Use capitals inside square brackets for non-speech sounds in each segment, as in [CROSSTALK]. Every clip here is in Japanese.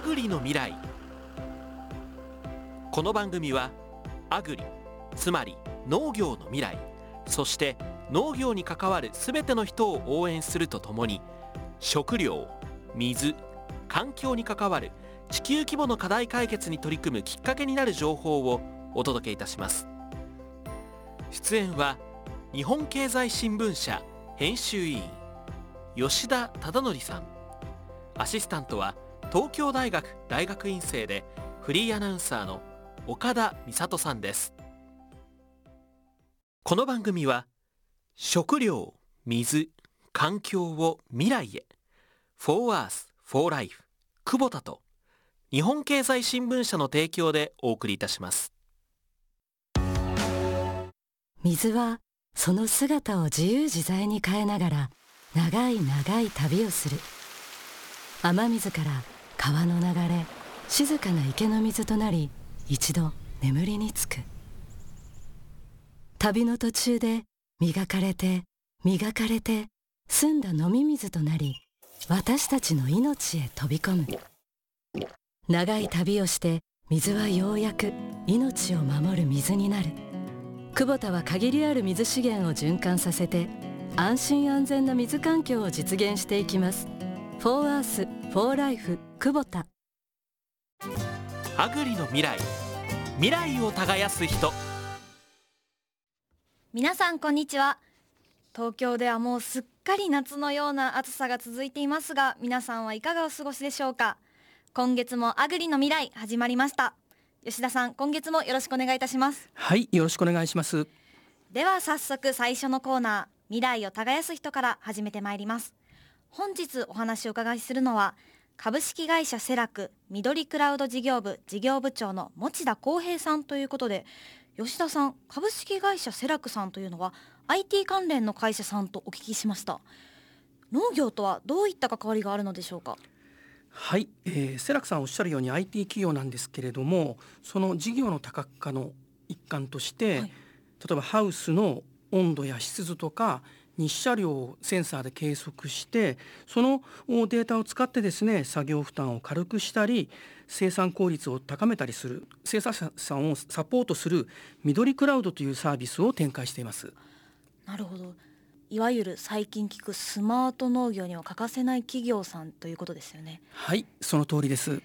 アグリの未来。この番組はアグリつまり農業の未来そして農業に関わる全ての人を応援するとともに食料水環境に関わる地球規模の課題解決に取り組むきっかけになる情報をお届けいたします。出演は日本経済新聞社編集委員吉田忠則さん。アシスタントは東京大学大学院生でフリーアナウンサーの岡田美里さんです。この番組は食料水環境を未来へ For Earth for Life 久保田と日本経済新聞社の提供でお送りいたします。水はその姿を自由自在に変えながら長い長い旅をする。雨水から川の流れ静かな池の水となり一度眠りにつく。旅の途中で磨かれて磨かれて澄んだ飲み水となり私たちの命へ飛び込む。長い旅をして水はようやく命を守る水になる。久保田は限りある水資源を循環させて安心安全な水環境を実現していきます「フォーアースフォーライフ久保田アグリの未来。未来を耕す人。皆さんこんにちは。東京ではもうすっかり夏のような暑さが続いていますが皆さんはいかがお過ごしでしょうか。今月もアグリの未来始まりました。吉田さん今月もよろしくお願いいたします。はいよろしくお願いします。では早速最初のコーナー未来を耕す人から始めてまいります本日お話を伺いするのは株式会社セラク緑クラウド事業部事業部長の持田光平さんということで吉田さん株式会社セラクさんというのは IT 関連の会社さんとお聞きしました。農業とはどういった関わりがあるのでしょうか？はい、えー、セラクさんおっしゃるように IT 企業なんですけれどもその事業の多角化の一環として、はい、例えばハウスの温度や湿度とか日射量をセンサーで計測してそのデータを使ってですね作業負担を軽くしたり生産効率を高めたりする生産者さんをサポートする緑クラウドというサービスを展開しています。なるほど。いわゆる最近聞くスマート農業には欠かせない企業さんということですよね。はいその通りです。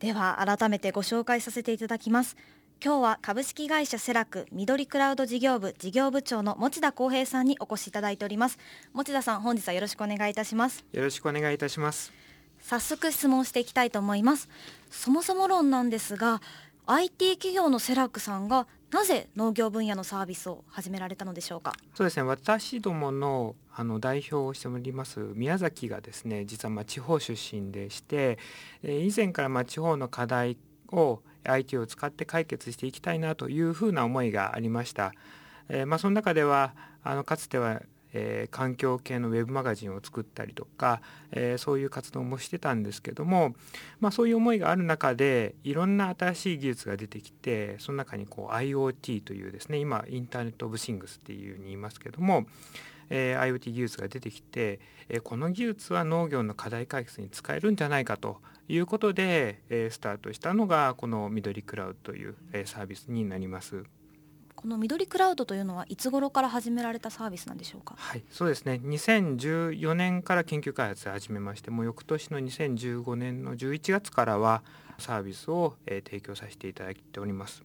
では改めてご紹介させていただきます今日は株式会社セラク緑クラウド事業部事業部長の持田光平さんにお越しいただいております。持田さん本日はよろしくお願いいたします。よろしくお願いいたします。早速質問していきたいと思います。そもそも論なんですが IT 企業のセラクさんがなぜ農業分野のサービスを始められたのでしょうか？そうですね。私どものあの代表をしております宮崎がですね実はまあ地方出身でして、え以前からまあ地方の課題を IT を使って解決していきたいなというふうな思いがありました。えー、まあ、その中ではあのかつてはえー、環境系のウェブマガジンを作ったりとか、えー、そういう活動もしてたんですけども、まあ、そういう思いがある中でいろんな新しい技術が出てきてその中にこう IoT というですね今インターネット・オブ・シングスっていうふうに言いますけども、えー、IoT 技術が出てきて、えー、この技術は農業の課題解決に使えるんじゃないかということで、えー、スタートしたのがこの緑クラウドという、えー、サービスになります。この緑クラウドというのはいつ頃から始められたサービスなんでしょうか？はい、そうですね。2014年から研究開発を始めまして、もう翌年の2015年の11月からはサービスを、えー、提供させていただいております。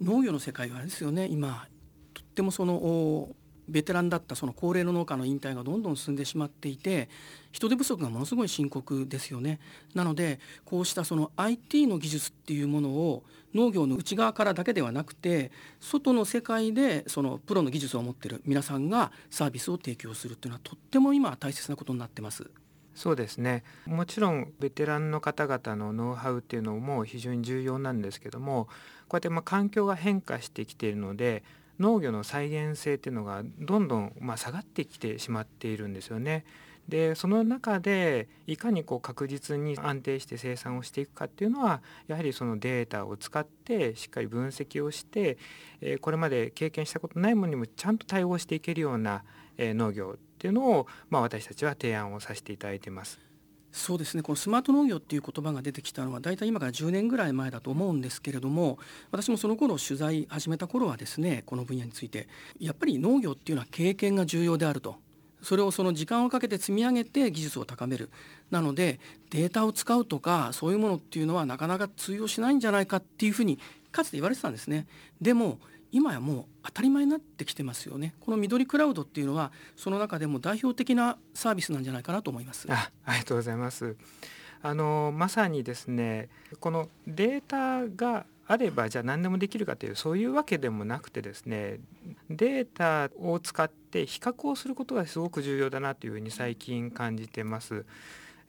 農業の世界はですよね。今とってもそのベテランだったその高齢の農家の引退がどんどん進んでしまっていて人手不足がものすごい深刻ですよね。なのでこうしたその IT の技術っていうものを農業の内側からだけではなくて外の世界でそのプロの技術を持っている皆さんがサービスを提供するっていうのはとっても今大切なことになってます。そうですねもちろんベテランの方々のノウハウっていうのも非常に重要なんですけどもこうやってまあ環境が変化してきているので農業の再現性っていうのがどんどんま下がってきてしまっているんですよね。でその中でいかにこう確実に安定して生産をしていくかっていうのはやはりそのデータを使ってしっかり分析をして、えこれまで経験したことないものにもちゃんと対応していけるような、え農業っていうのを、ま、私たちは提案をさせていただいてます。そうですね。このスマート農業っていう言葉が出てきたのは大体今から10年ぐらい前だと思うんですけれども私もその頃取材始めた頃はですねこの分野についてやっぱり農業っていうのは経験が重要であると。それをその時間をかけて積み上げて技術を高める。なのでデータを使うとかそういうものっていうのはなかなか通用しないんじゃないかっていうふうにかつて言われてたんですね。でも今やもう当たり前になってきてますよね。この緑クラウドっていうのはその中でも代表的なサービスなんじゃないかなと思います。あありがとうございます。あのまさにですねこのデータがあればじゃあ何でもできるかというそういうわけでもなくてですねデータを使って比較をすることがすごく重要だなというふうに最近感じてます。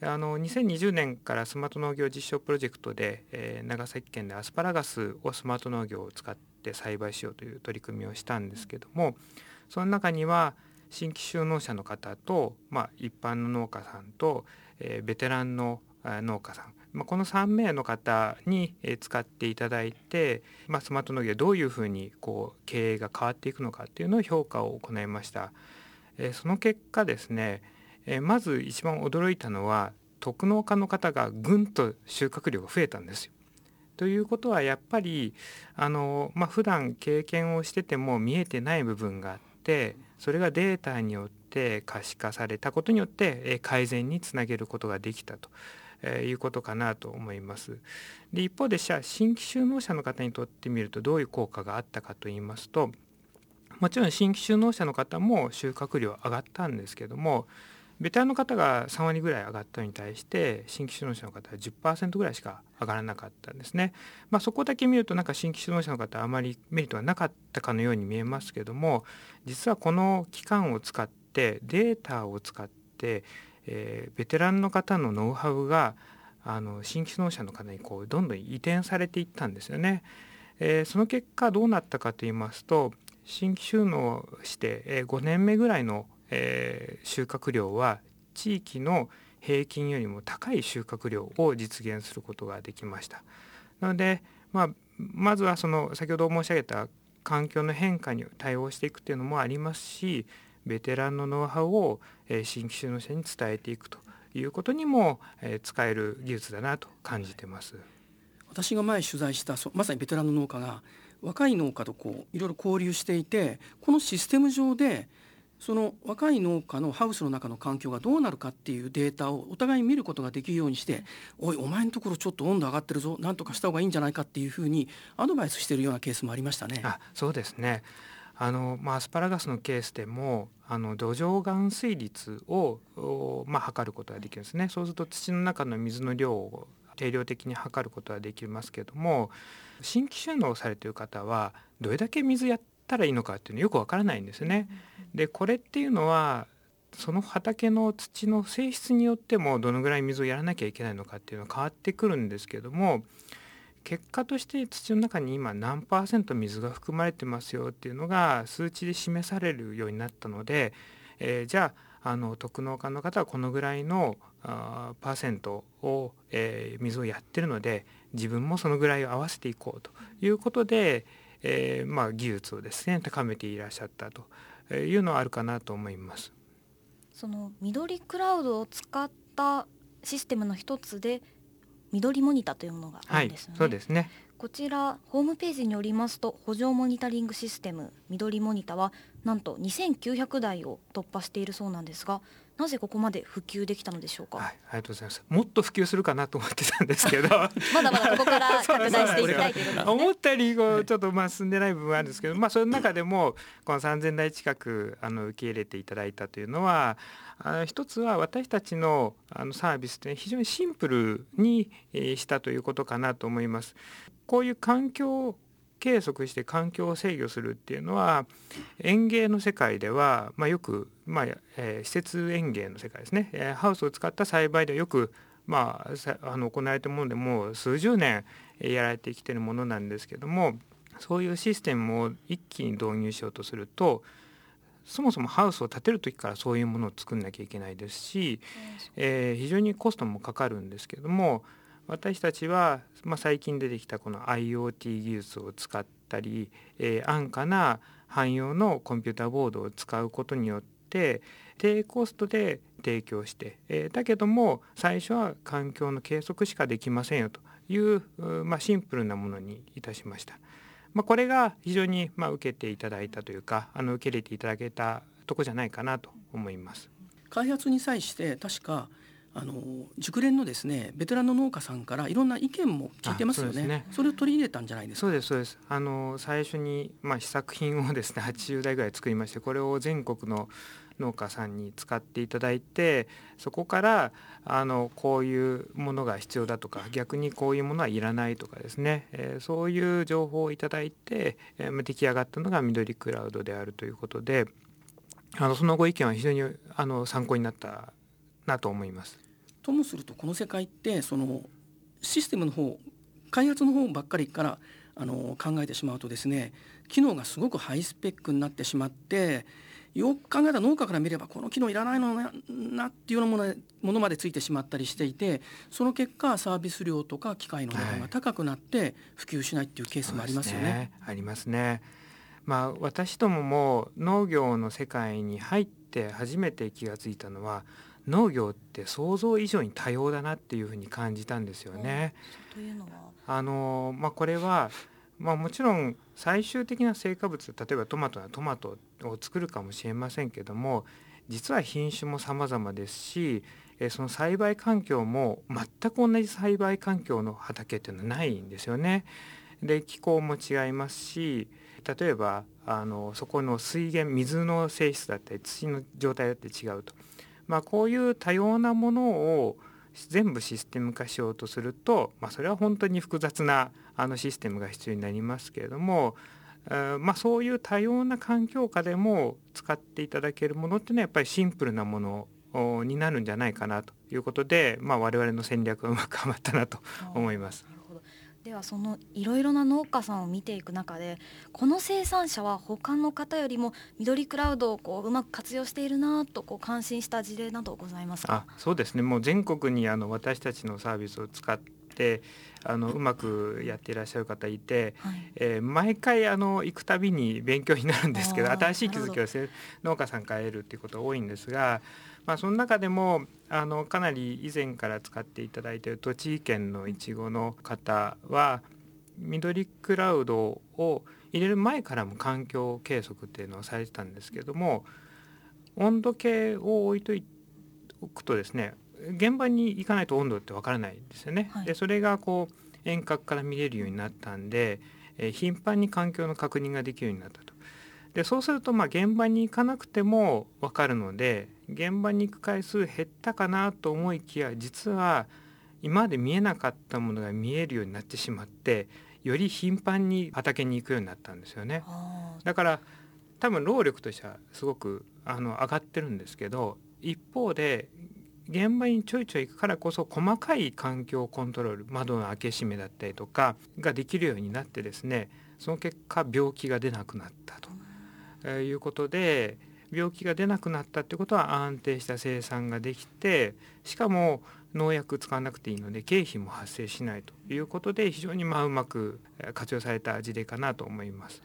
あの2020年からスマート農業実証プロジェクトで、えー、長崎県でアスパラガスをスマート農業を使って栽培しようという取り組みをしたんですけどもその中には新規就農者の方と、まあ、一般の農家さんと、えー、ベテランの農家さんまあ、この3名の方に使っていただいて、まあ、スマート農業どういうふうにこう経営が変わっていくのかっていうのを評価を行いました。えその結果ですね、えまず一番驚いたのは特農家の方がぐんと収穫量が増えたんですよ。ということはやっぱりあの、まあ、普段経験をしてても見えてない部分があってそれがデータによって可視化されたことによって改善につなげることができたとえ、いうことかなと思います。で一方で新規就農者の方にとってみるとどういう効果があったかと言いますともちろん新規就農者の方も収穫量上がったんですけどもベテランの方が3割ぐらい上がったのに対して新規就農者の方は10%ぐらいしか上がらなかったんですね。まあ、そこだけ見るとなんか新規就農者の方はあまりメリットがなかったかのように見えますけども実はこの期間を使ってデータを使ってえー、ベテランの方のノウハウがあの新規農者の方にこうどんどん移転されていったんですよね。えー、その結果どうなったかと言いますと新規収納して、え、5年目ぐらいの、えー、収穫量は地域の平均よりも高い収穫量を実現することができました。なので、まあ、まずはその先ほど申し上げた環境の変化に対応していくっていうのもありますしベテランのノウハウを新規就農者に伝えていくということにも使える技術だなと感じてます。私が前取材したまさにベテランの農家が若い農家とこういろいろ交流していてこのシステム上でその若い農家のハウスの中の環境がどうなるかっていうデータをお互いに見ることができるようにして「おいお前のところちょっと温度上がってるぞなんとかした方がいいんじゃないか」っていうふうにアドバイスしているようなケースもありましたね。あそうですね。あの、まあ、アスパラガスのケースでもあの土壌含水率を、まあ、測ることができるんですね。そうすると土の中の水の量を定量的に測ることができますけども新規収納されている方はどれだけ水やったらいいのかっていうのよくわからないんですね。でこれっていうのはその畑の土の性質によってもどのぐらい水をやらなきゃいけないのかっていうのは変わってくるんですけども結果として土の中に今何パーセント水が含まれてますよっていうのが数値で示されるようになったので、えー、じゃああの特農家の方はこのぐらいのあパーセントを、えー、水をやってるので自分もそのぐらいを合わせていこうということで、えー、まあ、技術をですね高めていらっしゃったというのはあるかなと思います。その緑クラウドを使ったシステムの一つで緑モニタというものがあるんですね、はい、そうですねこちらホームページによりますと補助モニタリングシステム緑モニタはなんと2900台を突破しているそうなんですがなぜここまで普及できたのでしょうか、はい、ありがとうございます。もっと普及するかなと思ってたんですけど。[LAUGHS] まだまだここから拡大していきたいということですね。思ったよりこうちょっとまあ進んでない部分あるんですけどまあその中でもこの3000台近くあの受け入れていただいたというのはあの一つは私たちのあのサービスって非常にシンプルにしたということかなと思います。こういう環境計測して環境を制御するっていうのは園芸の世界では、まあ、よく、まあえー、施設園芸の世界ですね、えー、ハウスを使った栽培ではよく、まあ、あの行われているものでもう数十年やられてきているものなんですけどもそういうシステムを一気に導入しようとするとそもそもハウスを建てる時からそういうものを作んなきゃいけないですし、えー、非常にコストもかかるんですけども私たちは、まあ、最近出てきたこの IoT 技術を使ったり、えー、安価な汎用のコンピューターボードを使うことによって低コストで提供して、えー、だけども最初は環境の計測しかできませんよという、まあ、シンプルなものにいたしました。まあ、これが非常にまあ受けていただいたというかあの受け入れていただけたとこじゃないかなと思います。開発に際して確かあの熟練のですねベテランの農家さんからいろんな意見も聞いてますよね。そねそれを取り入れたんじゃないですか？そうですそうです。あの最初にまあ試作品をですね80台ぐらい作りましてこれを全国の農家さんに使っていただいてそこからあのこういうものが必要だとか逆にこういうものはいらないとかですね、えー、そういう情報をいただいて、えー、出来上がったのが緑クラウドであるということであのそのご意見は非常にあの参考になったなと思います。ともするとこの世界ってそのシステムの方開発の方ばっかりからあの考えてしまうとですね機能がすごくハイスペックになってしまってよく考えた農家から見ればこの機能いらないのななっていうようなものものまでついてしまったりしていてその結果サービス料とか機械の値段が高くなって普及しないっていうケースもありますよね。ねありますね。まあ私どもも農業の世界に入って初めて気が付いたのは農業って想像以上に多様だなっていうふうに感じたんですよね。というのは？あのまあこれはまあ、もちろん最終的な成果物例えばトマトはトマトを作るかもしれませんけども実は品種も様々ですしその栽培環境も全く同じ栽培環境の畑っていうのはないんですよね。で気候も違いますし例えばあのそこの水源水の性質だったり土の状態だって違うと、まあ、こういう多様なものを全部システム化しようとすると、まあ、それは本当に複雑なあのシステムが必要になりますけれども、えまあ、そういう多様な環境下でも使っていただけるものっていうのはやっぱりシンプルなものになるんじゃないかなということで、まあ、我々の戦略がうまくはまったなと思います。ではそのいろいろな農家さんを見ていく中でこの生産者は他の方よりも緑クラウドをこううまく活用しているなとこう感心した事例などございますか？あそうですね。もう全国にあの私たちのサービスを使ってあのうまくやっていらっしゃる方いて、はい、えー、毎回あの行くたびに勉強になるんですけど新しい気づきを農家さんから得るっていうことが多いんですがまあ、その中でもあのかなり以前から使っていただいている栃木県のいちごの方は緑クラウドを入れる前からも環境計測っていうのをされてたんですけども温度計を置いとおくとですね現場に行かないと温度ってわからないんですよね。はい、でそれがこう遠隔から見れるようになったんで、えー、頻繁に環境の確認ができるようになったと。でそうするとまあ現場に行かなくても分かるので現場に行く回数減ったかなと思いきや実は今まで見えなかったものが見えるようになってしまってより頻繁に畑に行くようになったんですよね。だから多分労力としてはすごくあの上がってるんですけど一方で現場にちょいちょい行くからこそ細かい環境コントロール窓の開け閉めだったりとかができるようになってですねその結果病気が出なくなったとえいうことで病気が出なくなったってことは安定した生産ができてしかも農薬使わなくていいので経費も発生しないということで非常にまあうまく活用された事例かなと思います。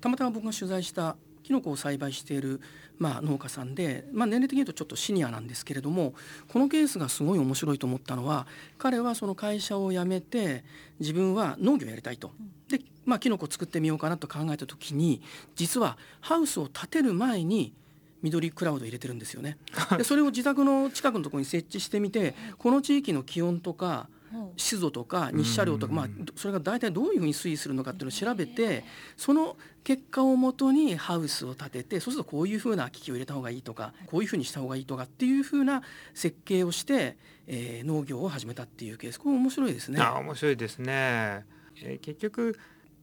たまたま僕が取材したキノコを栽培している、まあ、農家さんで、まあ、年齢的に言うとちょっとシニアなんですけれどもこのケースがすごい面白いと思ったのは彼はその会社を辞めて自分は農業やりたいと。でまあ、キノコ作ってみようかなと考えた時に実はハウスを建てる前に緑クラウド入れてるんですよね。[LAUGHS] でそれを自宅の近くのところに設置してみてこの地域の気温とか湿度とか日射量とか、まあ、それが大体どういうふうに推移するのかっていうのを調べてその結果をもとにハウスを建ててそうするとこういうふうな機器を入れた方がいいとかこういうふうにした方がいいとかっていうふうな設計をして、えー、農業を始めたっていうケースこれ面白いですね。あ面白いですね、えー、結局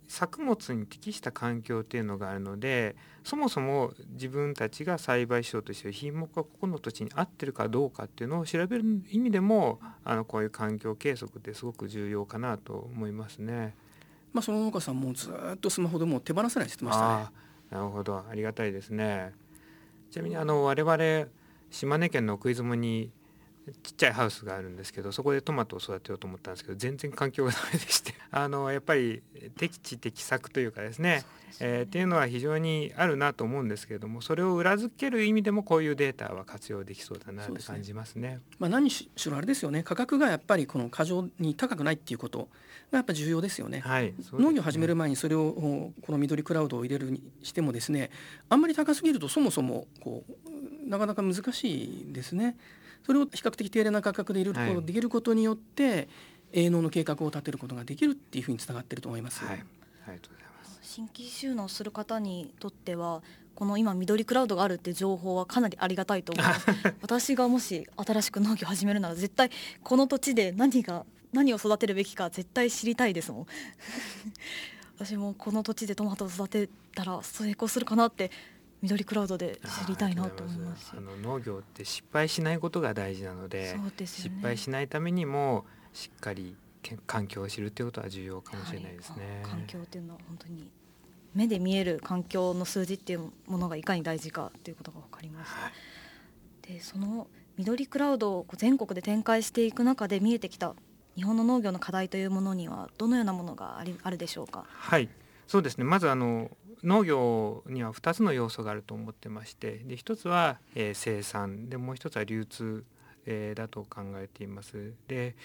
作物に適した環境っていうのがあるのでそもそも自分たちが栽培しようとしている品目がここの土地に合ってるかどうかっていうのを調べる意味でもあのこういう環境計測ってすごく重要かなと思いますね。まあ、その農家さんもずっとスマホでも手放せないしてましたね。なるほどありがたいですね。ちなみにあの我々島根県の奥出雲にちっちゃいハウスがあるんですけどそこでトマトを育てようと思ったんですけど全然環境がダメでして [LAUGHS] あのやっぱり適地適作というかですねね、えー、っていうのは非常にあるなと思うんですけれどもそれを裏付ける意味でもこういうデータは活用できそうだなって感じますね。すねまあ、何しろあれですよね価格がやっぱりこの過剰に高くないっていうことがやっぱ重要ですよね。はい、ね農業を始める前にそれをこの緑クラウドを入れるにしてもですねあんまり高すぎるとそもそもこうなかなか難しいですね。それを比較的低廉な価格で入れることができることによって、はい、営農の計画を立てることができるっていうふうにつながっていると思います。はい、ありがとうございます。新規収納する方にとってはこの今緑クラウドがあるって情報はかなりありがたいと思います。[LAUGHS] 私がもし新しく農業を始めるなら絶対この土地で何が何を育てるべきか絶対知りたいですもん。[LAUGHS] 私もこの土地でトマトを育てたら成功するかなって緑クラウドで知りたいなと思いますあの農業って失敗しないことが大事なので、ね、失敗しないためにもしっかり環境を知るということは重要かもしれないですね、はい、環境っていうのは本当に目で見える環境の数字っていうものがいかに大事かということが分かりました。はい、でその緑クラウドを全国で展開していく中で見えてきた日本の農業の課題というものにはどのようなものがありあるでしょうか？はい。そうですね。まずあの農業には2つの要素があると思ってましてで1つは、えー、生産でもう1つは流通、えー、だと考えています。で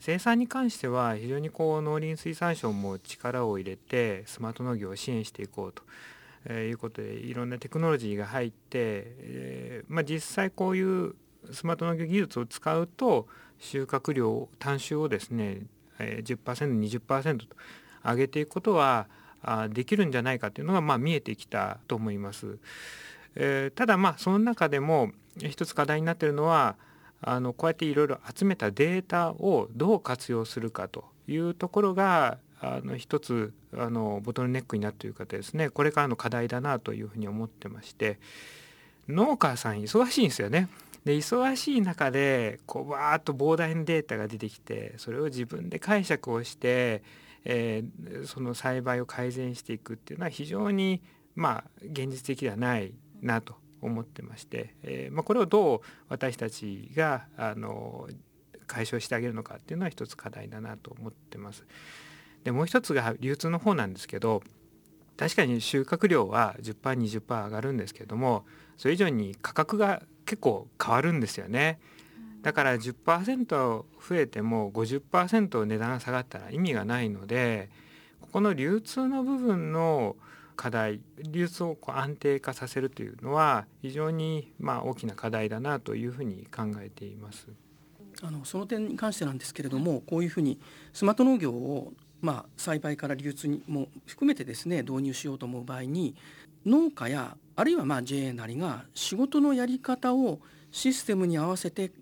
生産に関しては非常にこう農林水産省も力を入れてスマート農業を支援していこうと。え、いうことでいろんなテクノロジーが入って、えまあ、実際こういうスマート農業技術を使うと収穫量単収をですね、え、10%20% と上げていくことはできるんじゃないかというのがまあ見えてきたと思います。えー、ただまあその中でも一つ課題になっているのはあのこうやっていろいろ集めたデータをどう活用するかというところがあの一つあのボトルネックになっている方ですねこれからの課題だなというふうに思ってまして農家さん忙しいんですよね。で忙しい中でこうわーっと膨大なデータが出てきてそれを自分で解釈をして、えー、その栽培を改善していくっていうのは非常にまあ現実的ではないなと思ってまして、えーまあ、これをどう私たちがあの解消してあげるのかっていうのは一つ課題だなと思ってます。でもう一つが流通の方なんですけど確かに収穫量は 10%20% 上がるんですけどもそれ以上に価格が結構変わるんですよね。だから10%増えても50%値段が下がったら意味がないのでここの流通の部分の課題流通をこう安定化させるというのは非常にまあ大きな課題だなというふうに考えています。あのその点に関してなんですけれどもこういうふうにスマート農業をまあ栽培から流通にも含めてですね導入しようと思う場合に農家やあるいはまあ JA なりが仕事のやり方をシステムに合わせて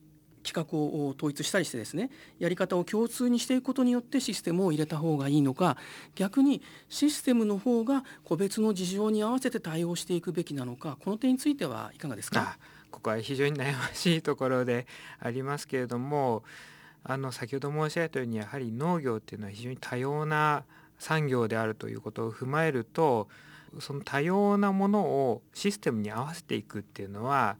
企画を統一したりしてですねやり方を共通にしていくことによってシステムを入れた方がいいのか逆にシステムの方が個別の事情に合わせて対応していくべきなのかこの点についてはいかがですか？ここは非常に悩ましいところでありますけれどもあの先ほど申し上げたようにやはり農業っていうのは非常に多様な産業であるということを踏まえるとその多様なものをシステムに合わせていくっていうのは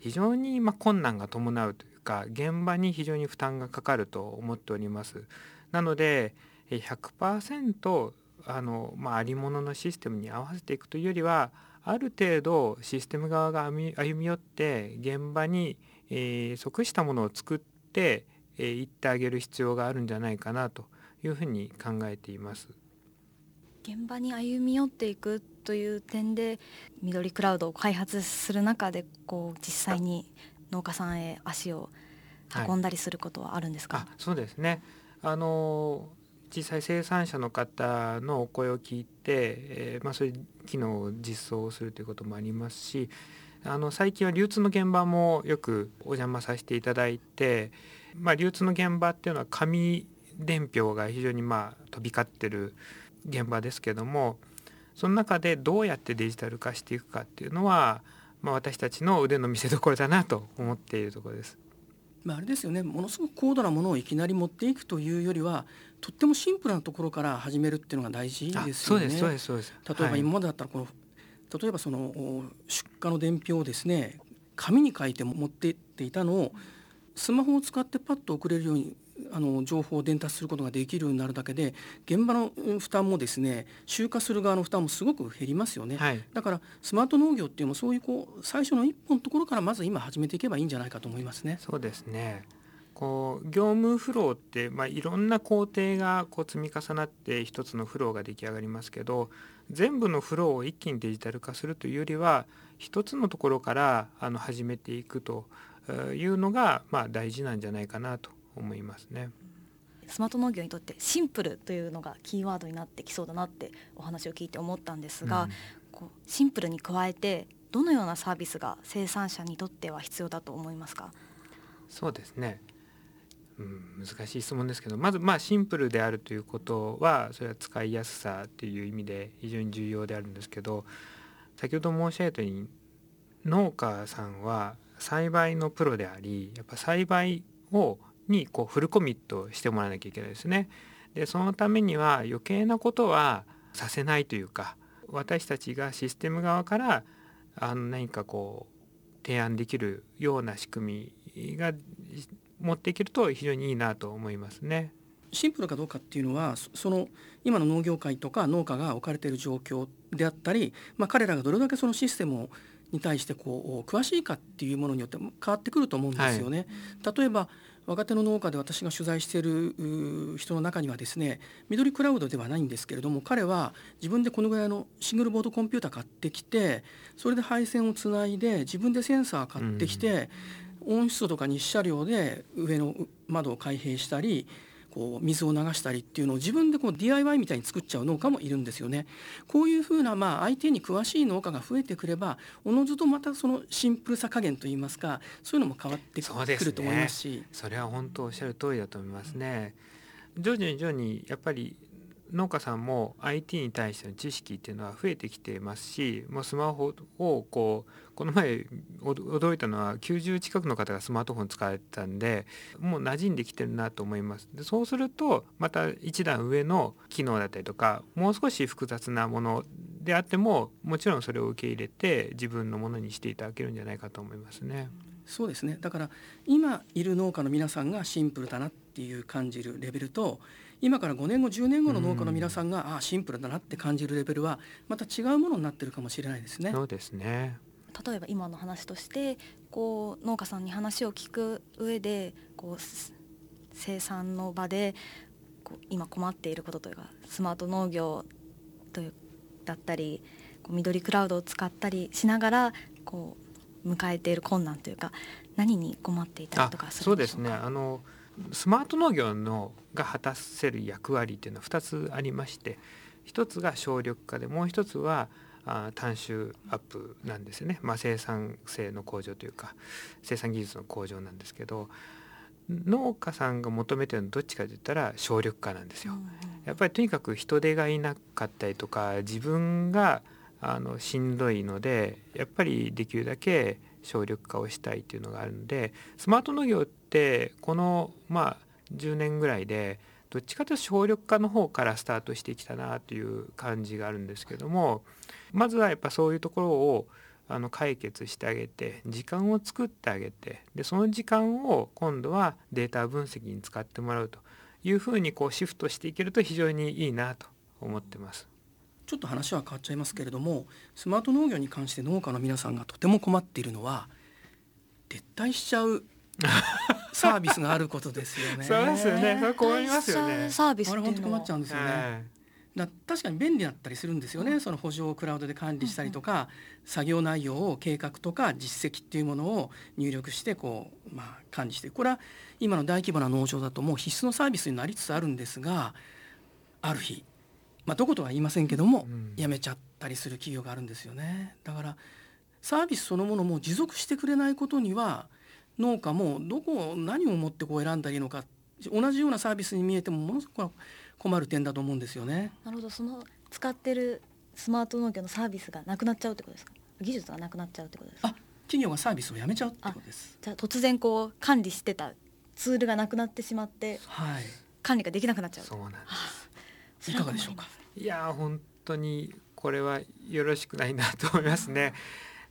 非常にま困難が伴うというか現場に非常に負担がかかると思っております。なので100%あの、まあ、ありもののシステムに合わせていくというよりはある程度システム側が歩み寄って現場に、え、即したものを作って、えー、行ってあげる必要があるんじゃないかなというふうに考えています。現場に歩み寄っていくという点で緑クラウドを開発する中でこう実際に農家さんへ足を運んだりすることはあるんですか、はい、そうですね。あの実際生産者の方のお声を聞いて、えー、まあ、そういう機能を実装するということもありますしあの最近は流通の現場もよくお邪魔させていただいて、まあ、流通の現場っていうのは紙伝票が非常にまあ飛び交ってる現場ですけどもその中でどうやってデジタル化していくかっていうのは、まあ、私たちの腕の見せ所だなと思っているところです。まあ、あれですよねものすごく高度なものをいきなり持っていくというよりはとってもシンプルなところから始めるっていうのが大事ですよね。そうですそうです例えば今までだったらこの、はい、例えばその出荷の伝票をですね紙に書いて持ってっていたのをスマホを使ってパッと送れるようにあの情報を伝達することができるようになるだけで現場の負担もですね集荷する側の負担もすごく減りますよね、はい、だからスマート農業っていうのもそういうこう最初の一歩のところからまず今始めていけばいいんじゃないかと思いますね。そうですね。こう業務フローって、まあ、いろんな工程がこう積み重なって一つのフローが出来上がりますけど全部のフローを一気にデジタル化するというよりは一つのところからあの始めていくというのが、まあ、大事なんじゃないかなと思いますね。スマート農業にとってシンプルというのがキーワードになってきそうだなってお話を聞いて思ったんですが、うん、こうシンプルに加えてどのようなサービスが生産者にとっては必要だと思いますか？そうですね、うん、難しい質問ですけどまずまあシンプルであるということはそれは使いやすさという意味で非常に重要であるんですけど先ほど申し上げたように農家さんは栽培のプロでありやっぱ栽培をにこうフルコミットしてもらわなきゃいけないですね。でそのためには余計なことはさせないというか私たちがシステム側からあの何かこう提案できるような仕組みが持っていけると非常にいいなと思いますね。シンプルかどうかっていうのはその今の農業界とか農家が置かれている状況であったり、まあ、彼らがどれだけそのシステムに対してこう詳しいかっていうものによって変わってくると思うんですよね。はい、例えば若手の農家で私が取材している人の中にはですね緑クラウドではないんですけれども彼は自分でこのぐらいのシングルボードコンピューター買ってきてそれで配線をつないで自分でセンサー買ってきて、温湿度とか日射量で上の窓を開閉したりこう水を流したりっていうのを自分でこう DIY みたいに作っちゃう農家もいるんですよね。こういうふうなまあ相手に詳しい農家が増えてくればおのずとまたそのシンプルさ加減といいますかそういうのも変わってくると思いますしそ、ね,、れは本当おっしゃる通りだと思いますね。徐々に徐々にやっぱり農家さんも IT に対しての知識っていうのは増えてきてますしもうスマホをこうこの前驚いたのは90近くの方がスマートフォン使われてたんでもう馴染んできてるなと思いますでそうするとまた一段上の機能だったりとかもう少し複雑なものであってももちろんそれを受け入れて自分のものにしていただけるんじゃないかと思いますね。そうですねだから今いる農家の皆さんがシンプルだなっていう感じるレベルと今から5年後10年後の農家の皆さんが、うん、ああシンプルだなって感じるレベルはまた違うものになってるかもしれないですね。そうですね例えば今の話としてこう農家さんに話を聞く上でこう生産の場でこう今困っていることというかスマート農業というだったりこう緑クラウドを使ったりしながらこう迎えている困難というか何に困っていたりとかそうですね。あのスマート農業のが果たせる役割っていうのは2つありまして1つが省力化でもう1つはあ単収アップなんですよね、まあ、生産性の向上というか生産技術の向上なんですけど農家さんが求めてるのどっちかといったら省力化なんですよ。やっぱりとにかく人手がいなかったりとか自分があのしんどいのでやっぱりできるだけ省力化をしたいっていうのがあるのでスマート農業ってこのまあ10年ぐらいでどっちかというと省力化の方からスタートしてきたなという感じがあるんですけどもまずはやっぱそういうところをあの解決してあげて時間を作ってあげてでその時間を今度はデータ分析に使ってもらうというふうにこうシフトしていけると非常にいいなと思ってます。ちょっと話は変わっちゃいますけれどもスマート農業に関して農家の皆さんがとても困っているのは撤退しちゃうサービスがあることですよね。そうですよね。それ困りますよね。サービスあれ本当困っちゃうんですよね。だ確かに便利だったりするんですよね、その補助をクラウドで管理したりとか、作業内容を計画とか実績っていうものを入力してこう、まあ、管理してこれは今の大規模な農場だともう必須のサービスになりつつあるんですがある日まあ、どことは言いませんけども、辞めちゃったりする企業があるんですよね。だからサービスそのものも持続してくれないことには農家もどこを何をもってこう選んだらいいのか同じようなサービスに見えてもものすごく困る点だと思うんですよね。なるほど。その使ってるスマート農業のサービスがなくなっちゃうってことですか？技術がなくなっちゃうってことですか？企業がサービスをやめちゃうってことです。じゃあ突然こう管理してたツールがなくなってしまって、はい、管理ができなくなっちゃう。そうなんです。いかがでしょうか？いや本当にこれはよろしくないなと思いますね。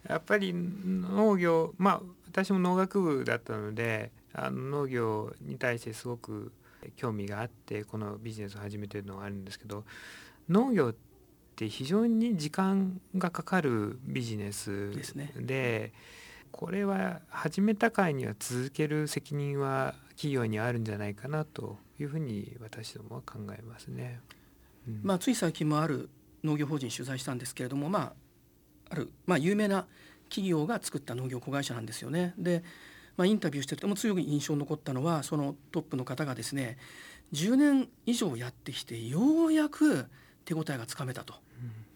やっぱり農業まあ私も農学部だったのであの農業に対してすごく興味があってこのビジネスを始めてるのがあるんですけど農業って非常に時間がかかるビジネスですねでこれは始めた会には続ける責任は企業にあるんじゃないかなというふうに私どもは考えますね。うんまあ、つい最近もある農業法人取材したんですけれども、まあ、ある、まあ、有名な企業が作った農業子会社なんですよね。で、まあ、インタビューしてても強い印象に残ったのはそのトップの方がですね10年以上やってきてようやく手応えがつかめたと。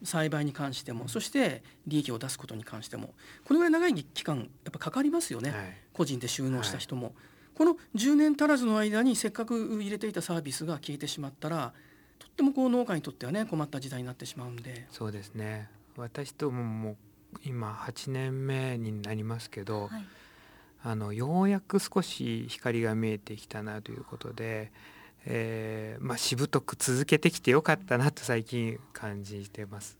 栽培に関してもそして利益を出すことに関しても。これぐらい長い期間やっぱかかりますよね、はい。個人で収納した人も、この10年足らずの間にせっかく入れていたサービスが消えてしまったらとってもこう農家にとってはね困った時代になってしまうんで。そうですね。私どもも今8年目になりますけど、はいあのようやく少し光が見えてきたなということで、えーまあ、しぶとく続けてきてよかったなと最近感じてます。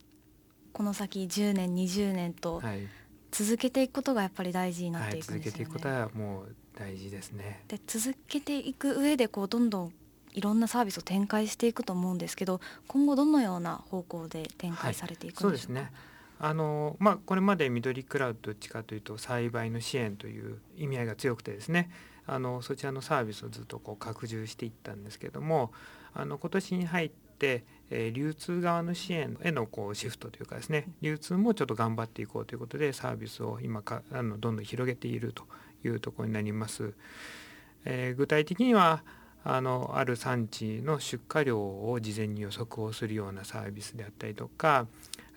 この先10年20年とはい、続けていくことがやっぱり大事になっはい、ていくん続ですよね。けていくことはもう大事ですね。で続けていく上でこうどんどんいろんなサービスを展開していくと思うんですけど今後どのような方向で展開されていくんでしょうか、そうですね。あのまあこれまで緑クラウドどっちかというと栽培の支援という意味合いが強くてですねあのそちらのサービスをずっとこう拡充していったんですけどもあの今年に入って、えー流通側の支援へのこうシフトというかですね流通もちょっと頑張っていこうということでサービスを今かあのどんどん広げているというところになります。えー具体的にはあのある産地の出荷量を事前に予測をするようなサービスであったりとか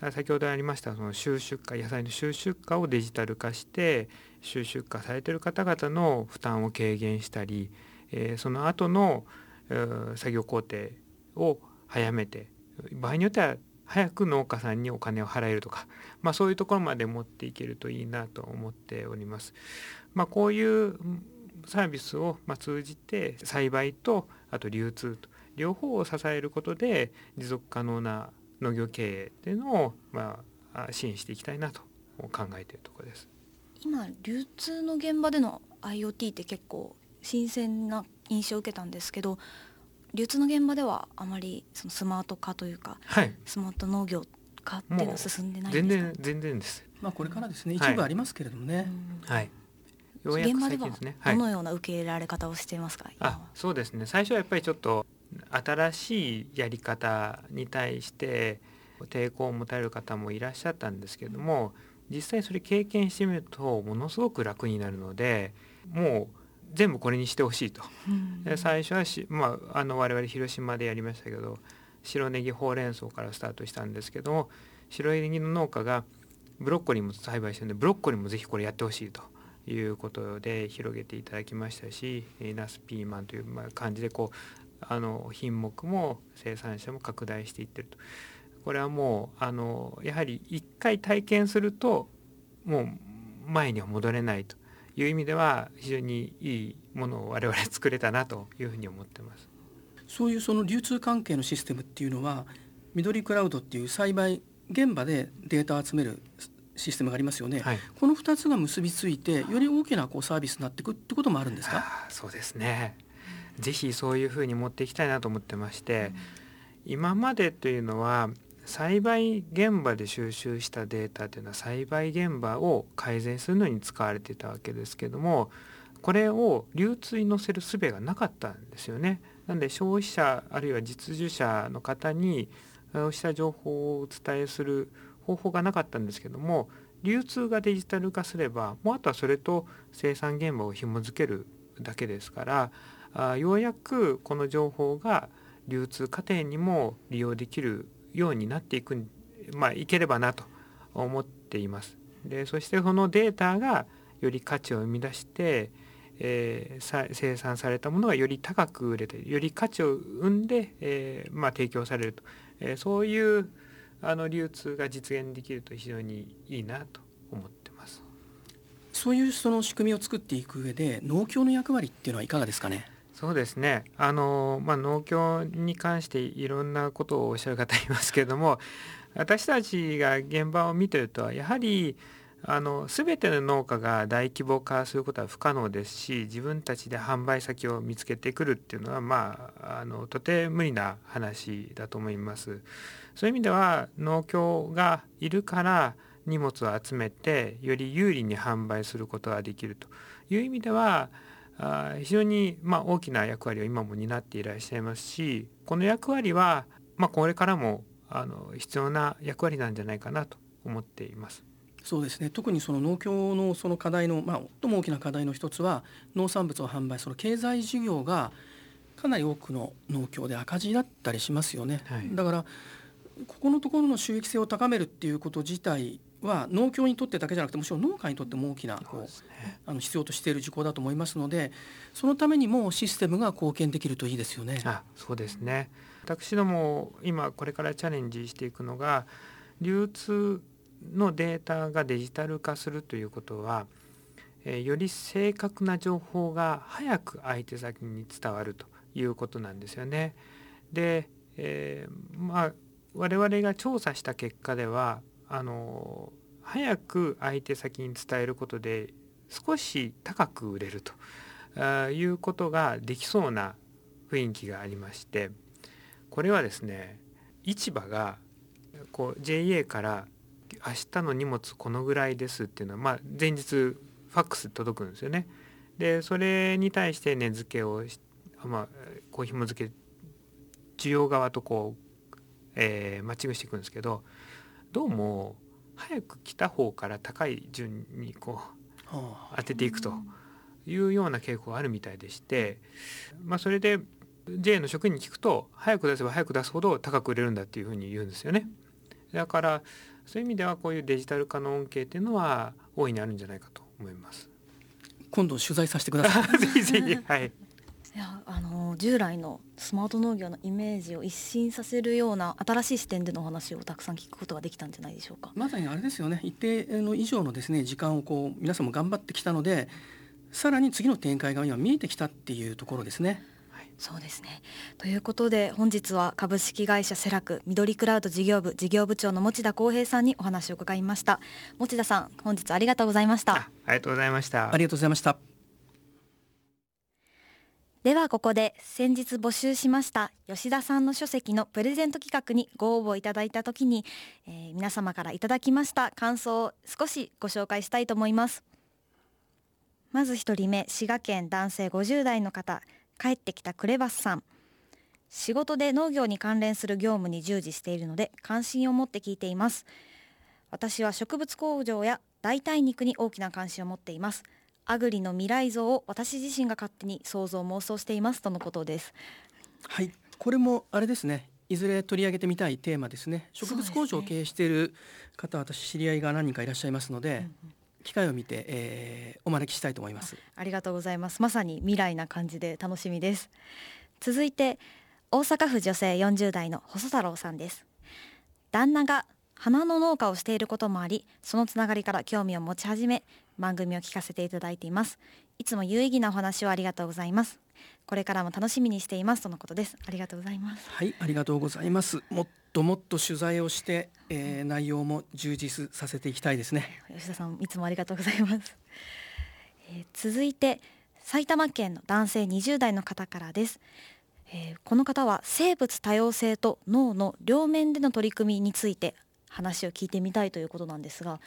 先ほどありましたその収出荷野菜の収出荷をデジタル化して収出荷されている方々の負担を軽減したり、えーその後の、えー作業工程を早めて場合によっては早く農家さんにお金を払えるとか、まあ、そういうところまで持っていけるといいなと思っております。まあ、こういうサービスをま通じて栽培とあと流通と両方を支えることで持続可能な農業経営っていうのをまああ支援していきたいなと考えているところです。今流通の現場での IoT って結構新鮮な印象を受けたんですけど流通の現場ではあまりそのスマート化というかはい、スマート農業化っていうのは進んでないん全ですか？然全然です。まあこれからですねはい一部ありますけれどもね、うんはい。ようやく現場では最近ですね。はい。どのような受け入れられ方をしていますか、はそうですね最初はやっぱりちょっと新しいやり方に対して抵抗を持たれる方もいらっしゃったんですけども実際それ経験してみるとものすごく楽になるのでもう全部これにしてほしいと。うんで最初はし、まあ、あの我々広島でやりましたけど白ネギほうれん草からスタートしたんですけども白ネギの農家がブロッコリーも栽培してるんでブロッコリーもぜひこれやってほしいということで広げていただきましたしえーナスピーマンというまあ感じでこうあの品目も生産者も拡大していってるとこれはもうあのやはり一回体験するともう前には戻れないという意味では非常にいいものを我々作れたなというふうに思ってます。そういうその流通関係のシステムっていうのは緑クラウドっていう栽培現場でデータを集めるシステムがありますよね、はい、この2つが結びついてより大きなこうサービスになっていくってこともあるんですか？そうですね。ぜひそういうふうに持っていきたいなと思ってまして、今までというのは栽培現場で収集したデータというのは栽培現場を改善するのに使われていたわけですけどもこれを流通に載せる術がなかったんですよね。なので消費者あるいは実需者の方にそうした情報をお伝えする方法がなかったんですけども流通がデジタル化すればもうあとはそれと生産現場を紐付けるだけですからあようやくこの情報が流通過程にも利用できるようになっていくまあいければなと思っています。でそしてそのデータがより価値を生み出して、えー生産されたものがより高く売れてより価値を生んで、えーまあ、提供されると、えーそういうあの流通が実現できると非常にいいなと思ってます。そういうその仕組みを作っていく上で農協の役割っていうのはいかがですかね？そうですねあの、まあ、農協に関していろんなことをおっしゃる方いますけれども [LAUGHS] 私たちが現場を見てるとやはりあの全ての農家が大規模化することは不可能ですし自分たちで販売先を見つけてくるっていうのはまああのとて無理な話だと思います。そういう意味では農協がいるから荷物を集めてより有利に販売することができるという意味ではあ非常にまあ大きな役割を今も担っていらっしゃいますしこの役割はまあこれからもあの必要な役割なんじゃないかなと思っています。そうですね。特にその農協のその課題の、まあ、最も大きな課題の一つは農産物を販売その経済事業がかなり多くの農協で赤字だったりしますよね、はい、だからここのところの収益性を高めるっていうこと自体は農協にとってだけじゃなくてむしろ農家にとっても大きなこう、ね、あの必要としている事項だと思いますのでそのためにもシステムが貢献できるといいですよね。あそうですね私ども今これからチャレンジしていくのが流通のデータがデジタル化するということは、えー、より正確な情報が早く相手先に伝わるということなんですよね。で、えー、まあ我々が調査した結果ではあの早く相手先に伝えることで少し高く売れるということができそうな雰囲気がありましてこれはですね市場がこう JA から明日の荷物このぐらいですっていうのは、まあ、前日ファックス届くんですよね。でそれに対して値付けをまあ、こう紐付け需要側とこう、えー、マッチングしていくんですけどどうも早く来た方から高い順にこう当てていくというような傾向があるみたいでして、まあ、それで JA の職員に聞くと早く出せば早く出すほど高く売れるんだっていうふうに言うんですよね。だからそういう意味ではこういうデジタル化の恩恵っていうのは大いにあるんじゃないかと思います。今度取材させてください。[LAUGHS] ぜひぜひはい。いやあの従来のスマート農業のイメージを一新させるような新しい視点でのお話をたくさん聞くことができたんじゃないでしょうか。まさにあれですよね。一定の以上のですね時間をこう皆さんも頑張ってきたのでさらに次の展開が今見えてきたっていうところですね。そうですね。ということで本日は株式会社セラク緑クラウド事業部事業部長の持田光平さんにお話を伺いました。持田さん本日ありがとうございました。ありがとうございました。ありがとうございましたではここで先日募集しました吉田さんの書籍のプレゼント企画にご応募いただいた時に、えー、皆様からいただきました感想を少しご紹介したいと思います。まず一人目滋賀県男性50代の方帰ってきたクレバスさん。仕事で農業に関連する業務に従事しているので関心を持って聞いています。私は植物工場や代替肉に大きな関心を持っています。アグリの未来像を私自身が勝手に想像妄想していますとのことです。はい。これもあれですね。いずれ取り上げてみたいテーマですね。植物工場を経営している方、ね、私知り合いが何人かいらっしゃいますので、うんうん。機会を見て、えー、お招きしたいと思います。ありがとうございます。まさに未来な感じで楽しみです。続いて大阪府女性40代の細太郎さんです。旦那が花の農家をしていることもありそのつながりから興味を持ち始め番組を聞かせていただいています。いつも有意義なお話をありがとうございます。これからも楽しみにしています。とのことです。ありがとうございます。はいありがとうございます。もっともっと取材をして、えー、内容も充実させていきたいですね。吉田さんいつもありがとうございます、えー、続いて埼玉県の男性20代の方からです、えー、この方は生物多様性と脳の両面での取り組みについて話を聞いてみたいということなんですが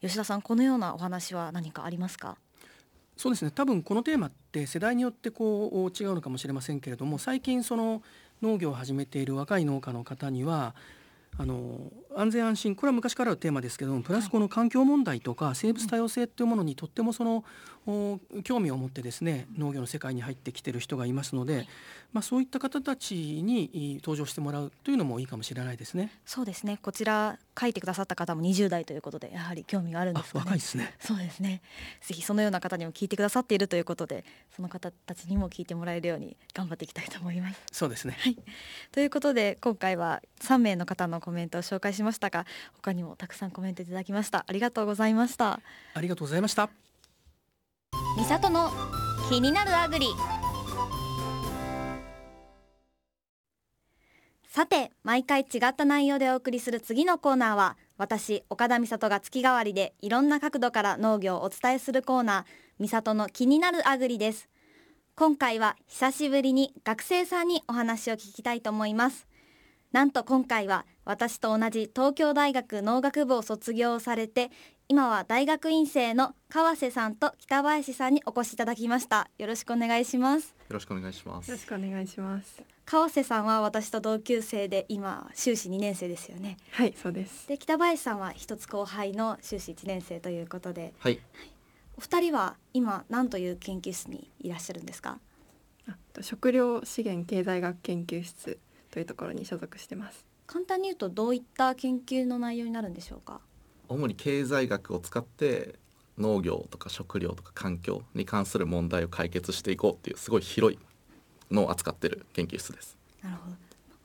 吉田さんこのようなお話は何かありますか？そうですね。多分このテーマって世代によってこう違うのかもしれませんけれども最近その農業を始めている若い農家の方にはあの安全安心これは昔からのテーマですけどもプラスこの環境問題とか生物多様性というものにとってもその興味を持ってですね農業の世界に入ってきてる人がいますので、まあ、そういった方たちに登場してもらうというのもいいかもしれないですね。そうですねこちら書いてくださった方も20代ということでやはり興味があるんです、ね、若いですね。そうですね。ぜひそのような方にも聞いてくださっているということでその方たちにも聞いてもらえるように頑張っていきたいと思います。そうですね。はい。ということで今回は3名の方のコメントを紹介しましたが他にもたくさんコメントいただきました。ありがとうございました。ありがとうございました。みさとの気になるアグリ。さて毎回違った内容でお送りする次のコーナーは私岡田美里が月替わりでいろんな角度から農業をお伝えするコーナー美里の気になるアグリです。今回は久しぶりに学生さんにお話を聞きたいと思います。なんと今回は私と同じ東京大学農学部を卒業されて今は大学院生の川瀬さんと北林さんにお越しいただきました。よろしくお願いします。よろしくお願いします。よろしくお願いします。川瀬さんは私と同級生で今修士2年生ですよね。はいそうです。で北林さんは一つ後輩の修士1年生ということで。はい。お二人は今何という研究室にいらっしゃるんですか？あと食料資源経済学研究室というところに所属してます簡単に言うとどういった研究の内容になるんでしょうか？主に経済学を使って農業とか食料とか環境に関する問題を解決していこうっていうすごい広いのを扱ってる研究室です。なるほど。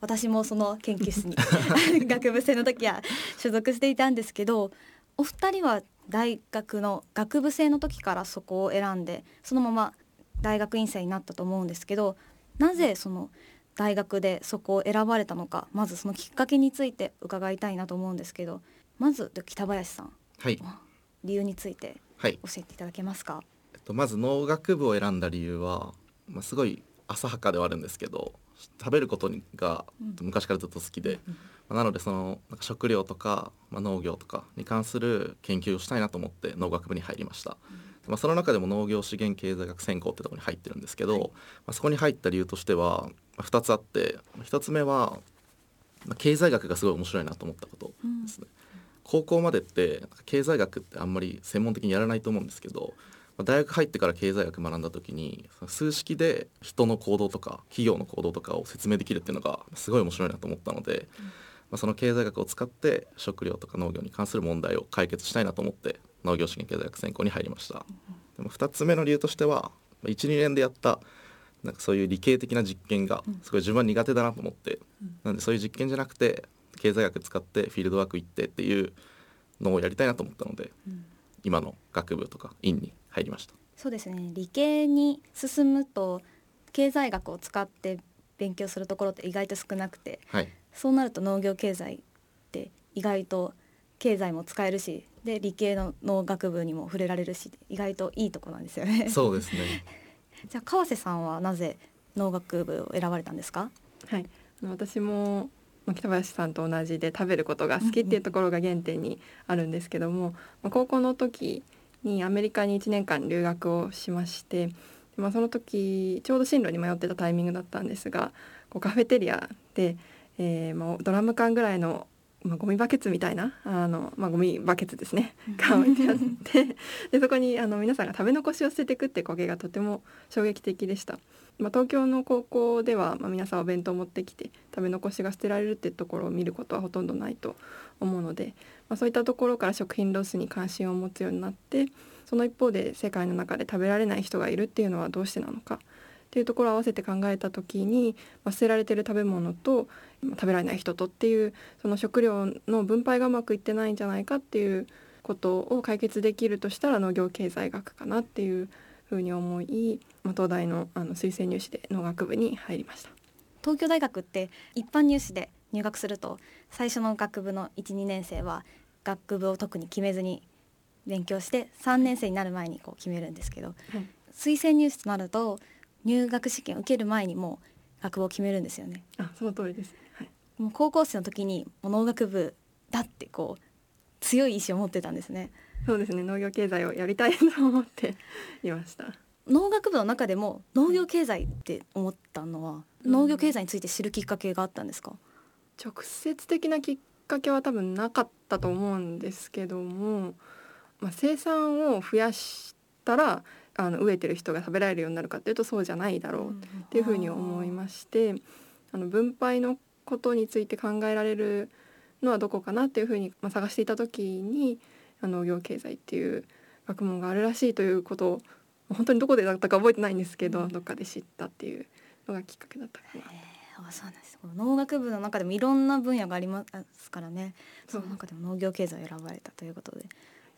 私もその研究室に [LAUGHS] 学部生の時は所属していたんですけどお二人は大学の学部生の時からそこを選んでそのまま大学院生になったと思うんですけどなぜその大学でそこを選ばれたのかまずそのきっかけについて伺いたいなと思うんですけどまず北林さんはい。理由についてはい、教えていただけますか？えっと、まず農学部を選んだ理由は、まあ、すごい浅はかではあるんですけど食べることにが昔からずっと好きで、まあなのでそのなんか食料とか、まあ、農業とかに関する研究をしたいなと思って農学部に入りました、まあ、その中でも農業資源経済学専攻ってところに入ってるんですけど、まあ、そこに入った理由としては、まあ、2つあって1つ目は、まあ、経済学がすごい面白いなと思ったことですね、高校までって経済学ってあんまり専門的にやらないと思うんですけどまあ大学入ってから経済学学んだ時に数式で人の行動とか企業の行動とかを説明できるっていうのがすごい面白いなと思ったので、まあ、その経済学を使って食料とか農業に関する問題を解決したいなと思って農業資源経済学専攻に入りました。でも2つ目の理由としては12年でやったなんかそういう理系的な実験がすごい自分は苦手だなと思って、なんでそういう実験じゃなくて経済学使ってフィールドワーク行ってっていうのをやりたいなと思ったので、今の学部とか院に入りました。そうですね。理系に進むと経済学を使って勉強するところって意外と少なくてはい、そうなると農業経済って意外と経済も使えるしで理系の農学部にも触れられるし意外といいとこなんですよね。そうですね。[LAUGHS] じゃあ川瀬さんはなぜ農学部を選ばれたんですか？はいあの私もまあ北林さんと同じで食べることが好きっていうところが原点にあるんですけども、まあ高校の時にアメリカに1年間留学をしまして、まあ、その時ちょうど進路に迷ってたタイミングだったんですがこうカフェテリアで、えーまあ、ドラム缶ぐらいの、まあ、ゴミバケツみたいなあの、まあ、ゴミバケツですね。が置いてあって。でそこにあの皆さんが食べ残しを捨てていくって光景がとても衝撃的でした。まあ、東京の高校では、まあ、皆さんお弁当を持ってきて食べ残しが捨てられるってところを見ることはほとんどないと思うので、まあ、そういったところから食品ロスに関心を持つようになってその一方で世界の中で食べられない人がいるっていうのはどうしてなのかっていうところを合わせて考えた時に、まあ、捨てられてる食べ物とまあ食べられない人とっていうその食料の分配がうまくいってないんじゃないかっていうことを解決できるとしたら農業経済学かなっていうふうに思い、まあ、東大のあの推薦入試で農学部に入りました。東京大学って一般入試で入学すると最初の学部の12年生は学部を特に決めずに勉強して3年生になる前にこう決めるんですけどはい推薦入試となると入学試験を受ける前にもう学部を決めるんですよね。あ、その通りです。はい。もう高校生の時にもう農学部だってこう強い意志を持ってたんですね。そうですね。農業経済をやりたいと思っていました。農学部の中でも農業経済って思ったのは、うん農業経済について知るきっかけがあったんですか？直接的なきっかけは多分なかったと思うんですけども、まあ、生産を増やしたらあの飢えてる人が食べられるようになるかっていうとそうじゃないだろうっていうふうに思いましてあの分配のことについて考えられるのはどこかなっていうふうに、まあ、探していた時にあの農業経済っていう学問があるらしいということを本当にどこでだったか覚えてないんですけど、うん。どっかで知ったっていうのがきっかけだったかな。あそうなんです。農学部の中でもいろんな分野がありますからね。その中でも農業経済を選ばれたということで。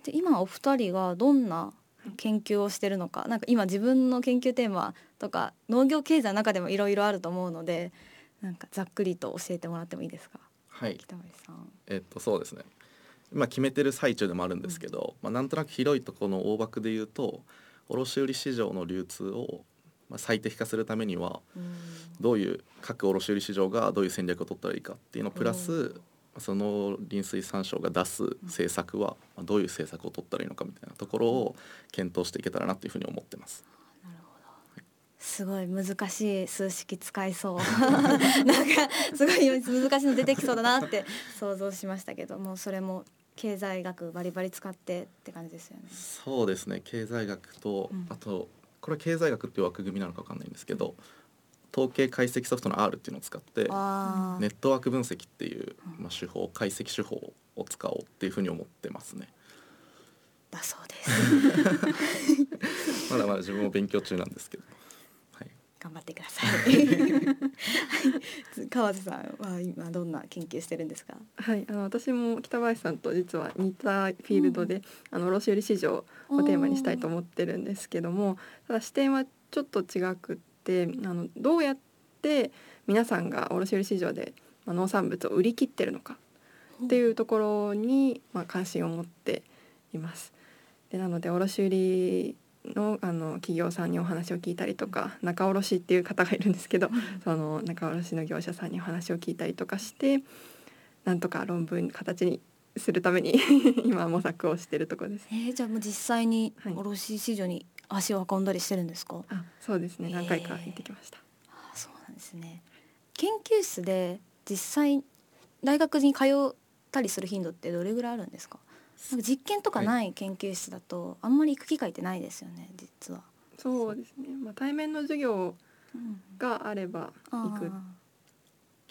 で今お二人がどんな研究をしてるのかなんか今自分の研究テーマとか農業経済の中でもいろいろあると思うのでなんかざっくりと教えてもらってもいいですか？はい、北林さん。えっとそうですね。今決めてる最中でもあるんですけど、まあ、なんとなく広いところの大枠で言うと卸売市場の流通をまあ最適化するためにはどういう各卸売市場がどういう戦略を取ったらいいかっていうのプラスその林水産省が出す政策はまあどういう政策を取ったらいいのかみたいなところを検討していけたらなっていうふうに思ってます。すごい難しい数式使いそう。なんかすごい難しいの出てきそうだなって想像しましたけどもうそれも経済学バリバリ使ってって感じですよね。そうですね。経済学と、うん。あとこれは経済学っていう枠組みなのかわかんないんですけど統計解析ソフトの R っていうのを使ってネットワーク分析っていう、まあ、手法解析手法を使おうっていうふうに思ってますね。だそうです。[LAUGHS] まだまだ自分も勉強中なんですけど、はい、頑張ってください。川瀬さんは今どんな研究してるんですか？はい、あの私も北林さんと実は似たフィールドで、あの卸売市場をテーマにしたいと思ってるんですけどもただ視点はちょっと違くってあのどうやって皆さんが卸売市場でまあ農産物を売り切ってるのかっていうところに、まあ、関心を持っています。でなので卸売のあの企業さんにお話を聞いたりとか仲卸っていう方がいるんですけどその仲卸の業者さんにお話を聞いたりとかしてなんとか論文形にするために [LAUGHS] 今模索をしているところです。えー、じゃあもう実際にはい卸市場に足を運んだりしてるんですか？あそうですね何回か行ってきました。あそうなんですね。研究室で実際大学に通ったりする頻度ってどれぐらいあるんですか？なんか実験とかない研究室だとあんまり行く機会ってないですよね実は。そうですね、まあ、対面の授業うんがあれば行くあ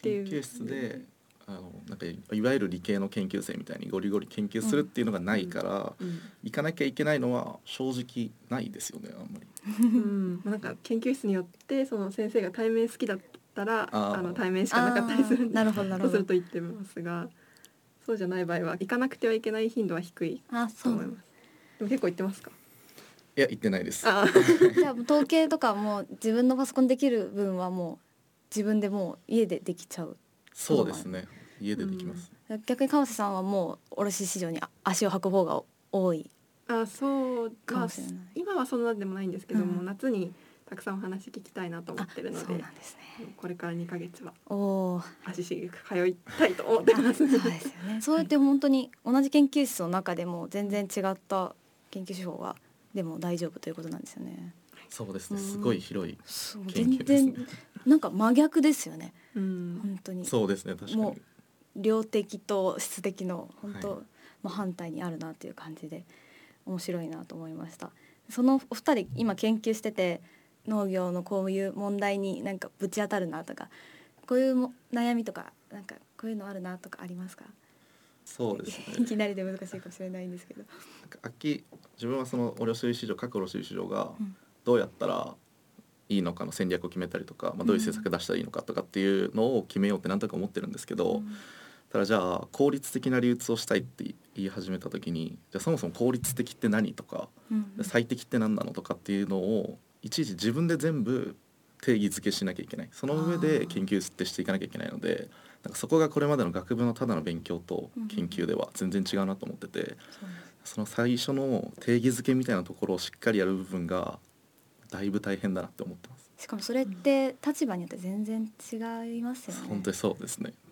ていう研究室であのなんかいわゆる理系の研究生みたいにゴリゴリ研究するっていうのがないから、うん行かなきゃいけないのは正直ないですよねあんまり。うん、まあなんか研究室によってその先生が対面好きだったらあの対面しかなかったりするんであーなるほどなるほどそうすると言ってますがそうじゃない場合は行かなくてはいけない頻度は低いあと思います。でも結構行ってますか？いや行ってないです。[LAUGHS] じゃあ統計とかも自分のパソコンできる分はもう自分でもう家でできちゃうそうですね家でできます。逆に川瀬さんはもう卸市場にあ足を運ぶ方が多い。あそうまあかもしれない。今はそんなでもないんですけども、うん。夏にたくさんお話聞きたいなと思あってるのでそうなんですね。これから2ヶ月はおお足しげく通いたいと思ってます。[LAUGHS] そうですよね。そうやって本当に同じ研究室の中でも全然違った研究手法がでも大丈夫ということなんですよね。そうですね。うん。すごい広い研究全ですね。然。なんか真逆ですよね。うん。本当に。そうですね。確かもに。量的と質的の本当、はい。まあ、反対にあるなっていう感じで面白いなと思いました。そのお二人今研究してて農業のこういう問題になんかぶち当たるなとかこういうも悩みとかなんかこういうのあるなとかありますか？そうですいね。[LAUGHS] きなりで難しいかもしれないんですけど。なんか秋自分はその卸売市場各卸売市場がうん。どうやったらいいのかの戦略を決めたりとか、まあ、どういう政策出したらいいのかとかっていうのを決めようってなんとなく思ってるんですけど、ただじゃあ効率的な流通をしたいって言い始めた時にじゃあそもそも効率的って何とかうん最適って何なのとかっていうのをいちいち自分で全部定義づけしなきゃいけない。その上あでー。研究ってしていかなきゃいけないのでなんかそこがこれまでの学部のただの勉強と研究では全然違うなと思っててそうその最初の定義づけみたいなところをしっかりやる部分がだいぶ大変だなって思ってます。しかもそれって立場によって全然違いますよね。本当にそうですね。うん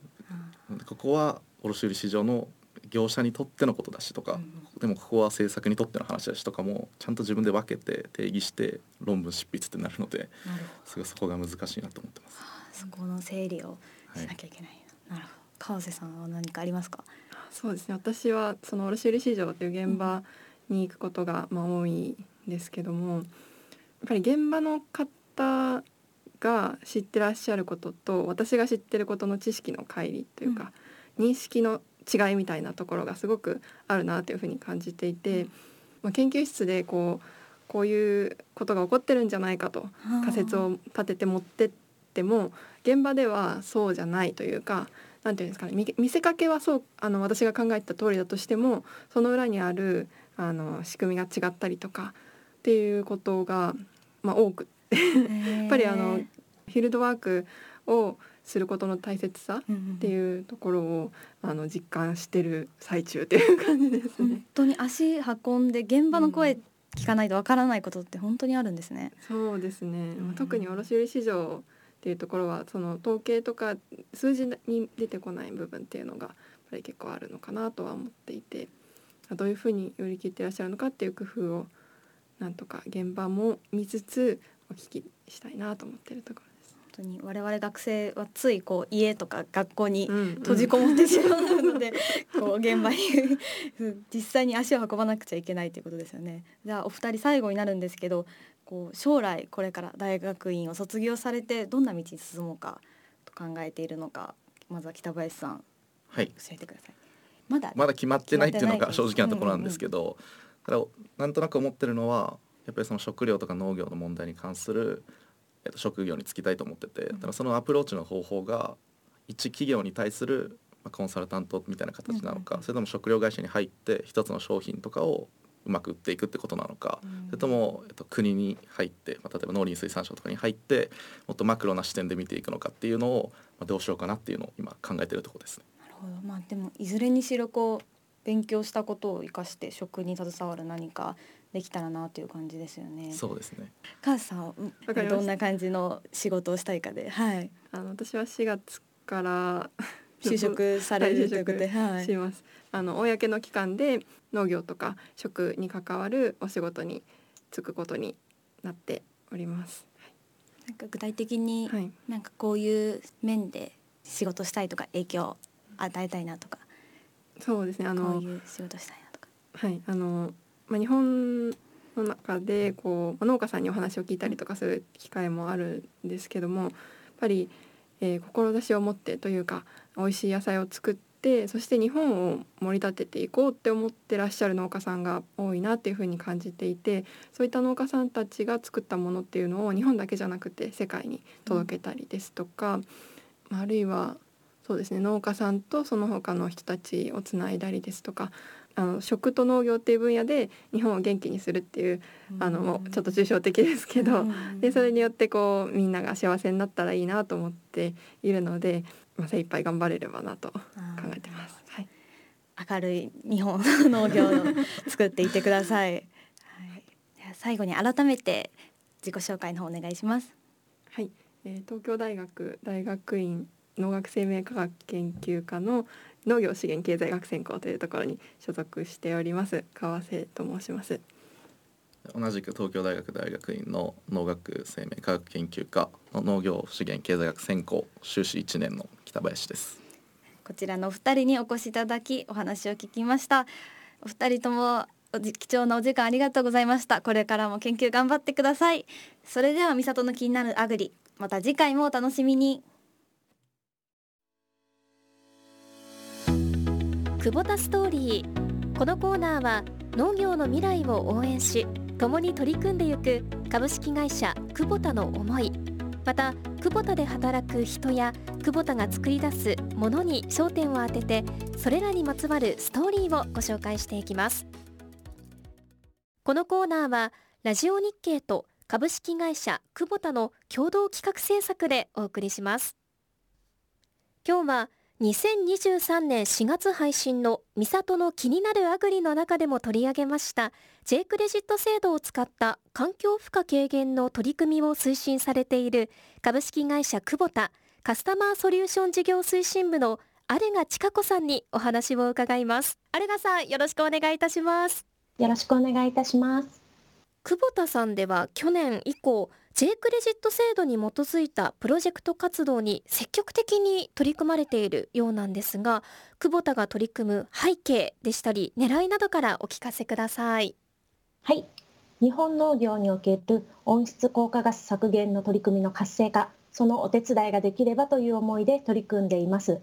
ここは卸売市場の業者にとってのことだしとか、うんでもここは政策にとっての話だしとかもちゃんと自分で分けて定義して論文執筆ってなるのでなるほど。すごいそこが難しいなと思ってます。そこの整理をしなきゃいけない、なるほど。川瀬さんは何かありますか？そうですね。私はその卸売市場という現場に行くことがまあ多いんですけどもやっぱり現場の方が知ってらっしゃることと私が知ってることの知識の乖離というか、認識の違いみたいなところがすごくあるなというふうに感じていて、まあ、研究室でこうこういうことが起こってるんじゃないかと仮説を立てて持ってっても現場ではそうじゃないというかなんていうんですかね見見せかけはそうあの私が考えた通りだとしてもその裏にあるあの仕組みが違ったりとかっていうことが、まあ、多く [LAUGHS] やっぱりあのフィールドワークをすることの大切さうんうんっていうところをあの実感してる最中っていう感じですね本。当に足運んで現場の声聞かないとわからないことって本当にあるんですね。そうですね、まあうん特に卸売市場っていうところはその統計とか数字に出てこない部分っていうのがやっぱり結構あるのかなとは思っていてどういうふうに売り切ってらっしゃるのかっていう工夫をなんとか現場も見つつお聞きしたいなと思っているところです。本当に我々学生はついこう家とか学校にうん閉じこもってしまうので、[LAUGHS] こう現場に実際に足を運ばなくちゃいけないということですよね。じゃあお二人最後になるんですけど、こう将来これから大学院を卒業されてどんな道に進もうかと考えているのか、まずは北林さんはい教えてください。まだまだ決まってないっていうのが正直なところなんですけど、ただなんとなく思ってるのはやっぱりその食料とか農業の問題に関する、えっと、職業に就きたいと思ってて、そのアプローチの方法が一企業に対するまあコンサルタントみたいな形なのか、それとも食料会社に入って一つの商品とかをうまく売っていくってことなのか、それとも、えっと、国に入って、まあ、例えば農林水産省とかに入ってもっとマクロな視点で見ていくのかっていうのを、まあ、どうしようかなっていうのを今考えてるところですね。なるほど。まあでもいずれにしろこう勉強したことを生かして食に携わる何かできたらなという感じですよね。そうですねカズさんどんな感じの仕事をしたいかで、はい、あの私は4月から [LAUGHS] 就職されるはいということで、はいします。あの公の機関で農業とか食に関わるお仕事に就くことになっております。なんか具体的に、はい。なんかこういう面で仕事したいとか影響を与えたいなとか、そうですね。あのこういう仕事したいなとか。はいあのまあ日本の中でこう農家さんにお話を聞いたりとかする機会もあるんですけども、やっぱり、えー志を持ってというか美味しい野菜を作ってそして日本を盛り立てていこうって思ってらっしゃる農家さんが多いなっていうふうに感じていてそういった農家さんたちが作ったものっていうのを日本だけじゃなくて世界に届けたりですとか、まああるいはそうですね農家さんとその他の人たちをつないだりですとかあの食と農業っていう分野で日本を元気にするっていうあのもうちょっと抽象的ですけど、でそれによってこうみんなが幸せになったらいいなと思っているので、まあ、精一杯頑張れればなと考えてます。はい、明るい日本の農業を作っていってください。[LAUGHS] はい、最後に改めて自己紹介の方お願いします。はいえー東京大学大学院農学生命科学研究科の農業資源経済学専攻というところに所属しております川瀬と申します。同じく東京大学大学院の農学生命科学研究科の農業資源経済学専攻修士1年の北林です。こちらのお二人にお越しいただきお話を聞きました。お二人とも貴重なお時間ありがとうございました。これからも研究頑張ってください。それでは美里の気になるアグリまた次回もお楽しみに久保田ストーリー。このコーナーは農業の未来を応援し共に取り組んでゆく株式会社久保田の思い。また久保田で働く人や久保田が作り出すものに焦点を当ててそれらにまつわるストーリーをご紹介していきます。このコーナーはラジオ日経と株式会社久保田の共同企画制作でお送りします。今日は2023年4月配信の三里の気になるアグリの中でも取り上げました J クレジット制度を使った環境負荷軽減の取り組みを推進されている株式会社久保田カスタマーソリューション事業推進部のアルガ千佳子さんにお話を伺いますアルガさんよろしくお願いいたしますよろしくお願いいたします。久保田さんでは去年以降 J クレジット制度に基づいたプロジェクト活動に積極的に取り組まれているようなんですが久保田が取り組む背景でしたり狙いなどからお聞かせくださいはい。日本農業における温室効果ガス削減の取り組みの活性化、そのお手伝いができればという思いで取り組んでいます。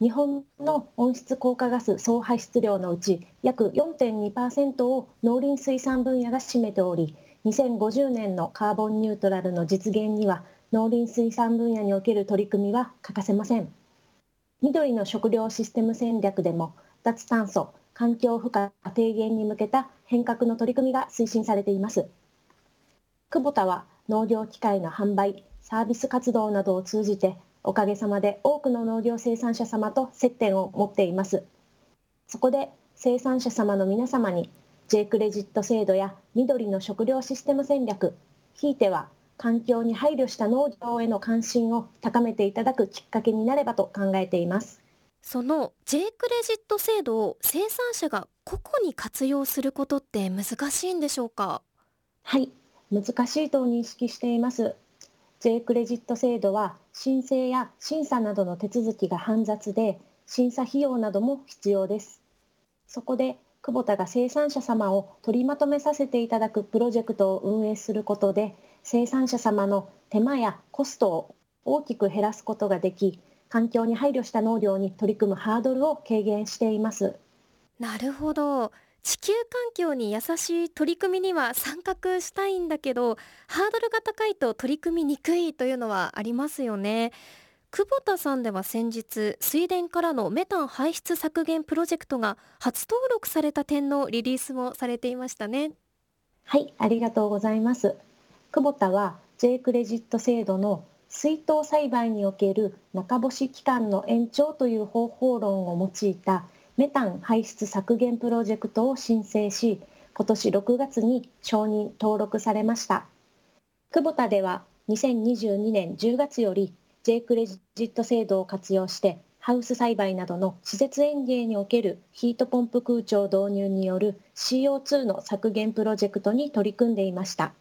日本の温室効果ガス総排出量のうち約4.2%を農林水産分野が占めており、2050年のカーボンニュートラルの実現には農林水産分野における取り組みは欠かせません。緑の食料システム戦略でも脱炭素、環境負荷低減に向けた変革の取り組みが推進されています。久保田は農業機械の販売、サービス活動などを通じておかげさまで多くの農業生産者様と接点を持っていますそこで生産者様の皆様に J クレジット制度や緑の食料システム戦略ひいては環境に配慮した農業への関心を高めていただくきっかけになればと考えています。その J クレジット制度を生産者が個々に活用することって難しいんでしょうか？はい難しいと認識しています。J クレジット制度は申請や審査などの手続きが煩雑で審査費用なども必要です。そこで久保田が生産者様を取りまとめさせていただくプロジェクトを運営することで生産者様の手間やコストを大きく減らすことができ環境に配慮した農業に取り組むハードルを軽減しています。なるほど。地球環境に優しい取り組みには参画したいんだけどハードルが高いと取り組みにくいというのはありますよね。久保田さんでは先日水田からのメタン排出削減プロジェクトが初登録された点のリリースもされていましたね。はいありがとうございます。久保田は J クレジット制度の水筒栽培における中干し期間の延長という方法論を用いたメタン排出削減プロジェクトを申請し今年6月に承認登録されました。久保田では2022年10月より J クレジット制度を活用してハウス栽培などの施設園芸におけるヒートポンプ空調導入による CO2 の削減プロジェクトに取り組んでいました。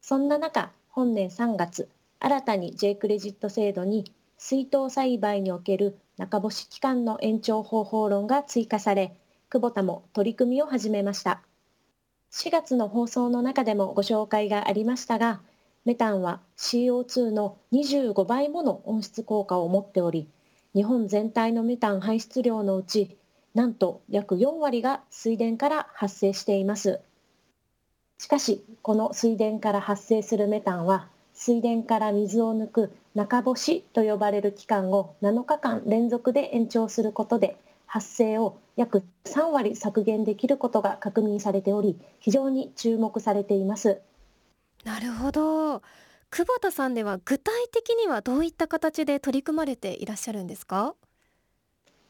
そんな中本年3月新たに J クレジット制度に水筒栽培における中干し期間の延長方法論が追加され久保田も取り組みを始めました。4月の放送の中でもご紹介がありましたがメタンは CO2 の25倍もの温室効果を持っており日本全体のメタン排出量のうちなんと約4割が水田から発生しています。しかしこの水田から発生するメタンは水田から水を抜く中干しと呼ばれる期間を7日間連続で延長することで発生を約3割削減できることが確認されており非常に注目されています。なるほど。久保田さんでは具体的にはどういった形で取り組まれていらっしゃるんですか？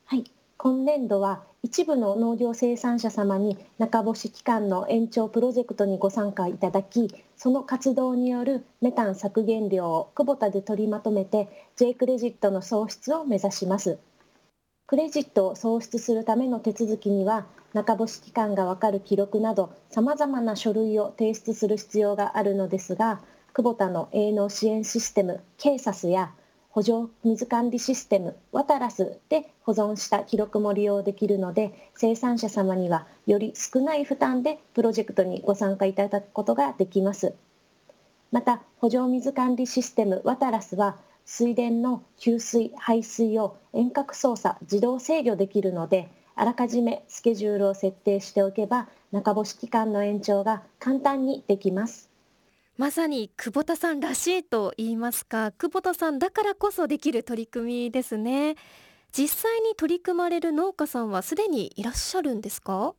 はい。今年度は一部の農業生産者様に中干し期間の延長プロジェクトにご参加いただきその活動によるメタン削減量を久保田で取りまとめて J クレジットの創出を目指します。クレジットを創出するための手続きには中干し期間がわかる記録などさまざまな書類を提出する必要があるのですが久保田の営農支援システムケーサスや補助水管理システムワタラスで保存した記録も利用できるので生産者様にはより少ない負担でプロジェクトにご参加いただくことができます。また補助水管理システムワタラスは水田の給水排水を遠隔操作自動制御できるのであらかじめスケジュールを設定しておけば中干し期間の延長が簡単にできます。まさに久保田さんらしいと言いますか久保田さんだからこそできる取り組みですね。実際に取り組まれる農家さんはすでにいらっしゃるんですか？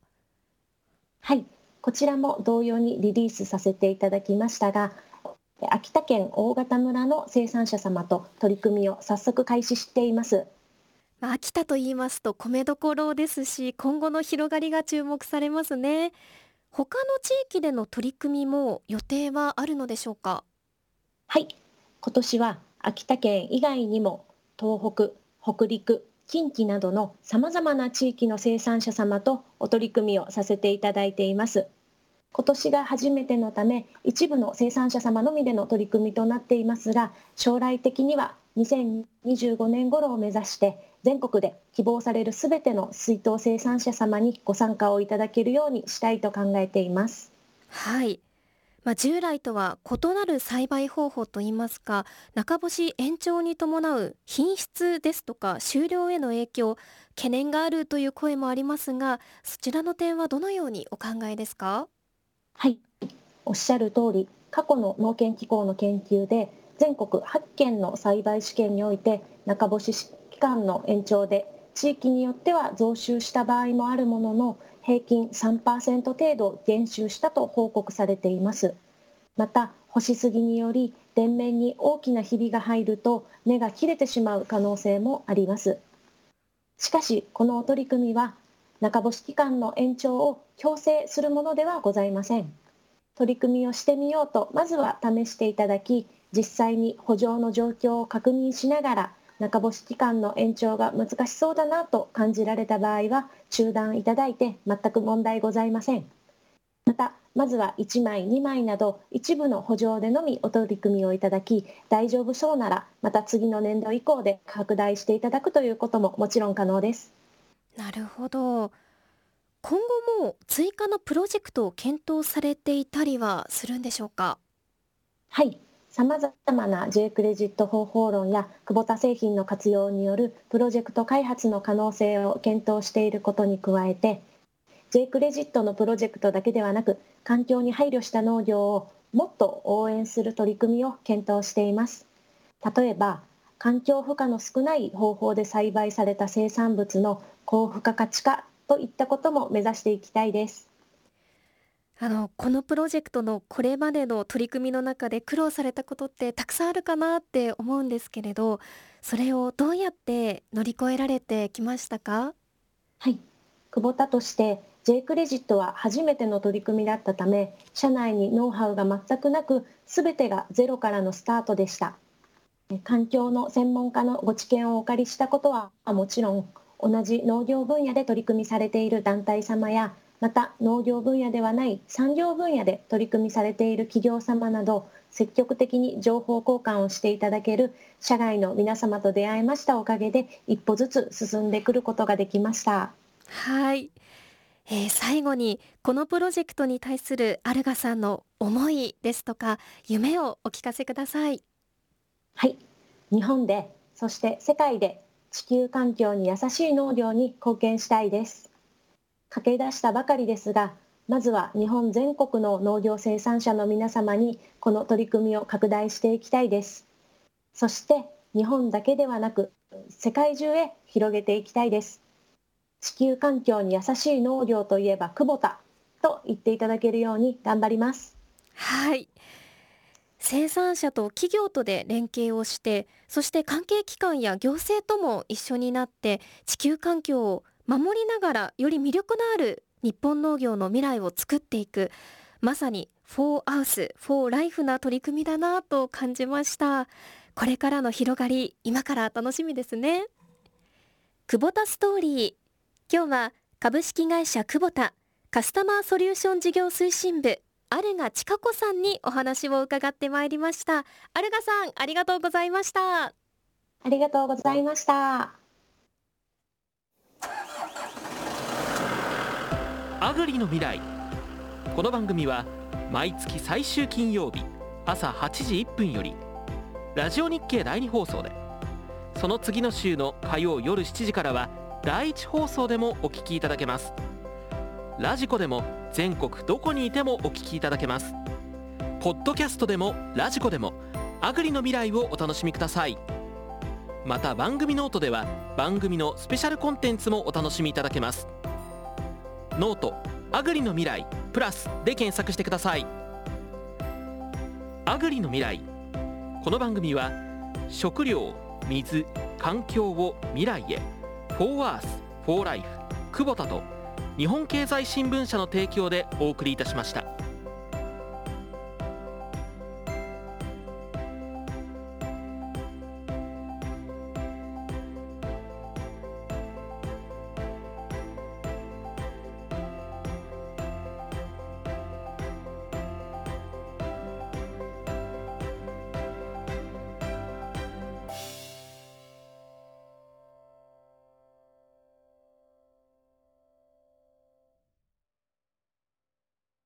はいこちらも同様にリリースさせていただきましたが秋田県大潟村の生産者様と取り組みを早速開始しています秋田と言いますと米どころですし今後の広がりが注目されますね。他の地域での取り組みも予定はあるのでしょうか？はい。今年は秋田県以外にも東北北陸近畿などのさまざまな地域の生産者様とお取り組みをさせていただいています。今年が初めてのため一部の生産者様のみでの取り組みとなっていますが将来的には2025年頃を目指して全国で希望されるすべての水筒生産者様にご参加をいただけるようにしたいと考えています。はい。まあ、従来とは異なる栽培方法といいますか中干し延長に伴う品質ですとか収量への影響懸念があるという声もありますがそちらの点はどのようにお考えですか？はい。おっしゃる通り過去の農研機構の研究で全国8件の栽培試験において中干し期間の延長で地域によっては増収した場合もあるものの平均3%程度減収したと報告されています。また干しすぎにより電面に大きなひびが入ると根が切れてしまう可能性もあります。しかしこの取り組みは中干し期間の延長を強制するものではございません。取り組みをしてみようとまずは試していただき実際に補助の状況を確認しながら中干し期間の延長が難しそうだなと感じられた場合は中断いただいて全く問題ございません。またまずは1枚2枚など一部の補助でのみお取り組みをいただき大丈夫そうならまた次の年度以降で拡大していただくということももちろん可能です。なるほど。今後も追加のプロジェクトを検討されていたりはするんでしょうか？はいさまざまな J クレジット方法論や久保田製品の活用によるプロジェクト開発の可能性を検討していることに加えて J クレジットのプロジェクトだけではなく環境に配慮した農業をもっと応援する取り組みを検討しています。例えば環境負荷の少ない方法で栽培された生産物の高付加価値化といったことも目指していきたいです。あのこのプロジェクトのこれまでの取り組みの中で苦労されたことってたくさんあるかなって思うんですけれどそれをどうやって乗り越えられてきましたか？はい。久保田として J クレジットは初めての取り組みだったため社内にノウハウが全くなく全てがゼロからのスタートでした。環境の専門家のご知見をお借りしたことはもちろん同じ農業分野で取り組みされている団体様やまた農業分野ではない産業分野で取り組みされている企業様など積極的に情報交換をしていただける社外の皆様と出会いましたおかげで一歩ずつ進んでくることができました。はい、えー、最後にこのプロジェクトに対するアルガさんの思いですとか夢をお聞かせください。はい。日本でそして世界で地球環境に優しい農業に貢献したいです駆け出したばかりですがまずは日本全国の農業生産者の皆様にこの取り組みを拡大していきたいです。そして日本だけではなく世界中へ広げていきたいです。地球環境に優しい農業といえば久保田と言っていただけるように頑張ります。はい。生産者と企業とで連携をしてそして関係機関や行政とも一緒になって地球環境を守りながらより魅力のある日本農業の未来を作っていく。まさにフォーアウスフォーライフな取り組みだなと感じました。これからの広がり今から楽しみですね。久保田ストーリー。今日は株式会社久保田カスタマーソリューション事業推進部アルガ千佳子さんにお話を伺ってまいりました。アルガさんありがとうございました。ありがとうございました。アグリの未来。この番組は毎月最終金曜日朝8時1分よりラジオ日経第2放送でその次の週の火曜夜7時からは第1放送でもお聞きいただけます。ラジコでも全国どこにいてもお聞きいただけます。ポッドキャストでもラジコでもアグリの未来をお楽しみください。また番組ノートでは番組のスペシャルコンテンツもお楽しみいただけます。ノートアグリの未来プラスで検索してくださいアグリの未来この番組は食料水環境を未来へフォーワースフォーライフ久保田と日本経済新聞社の提供でお送りいたしました。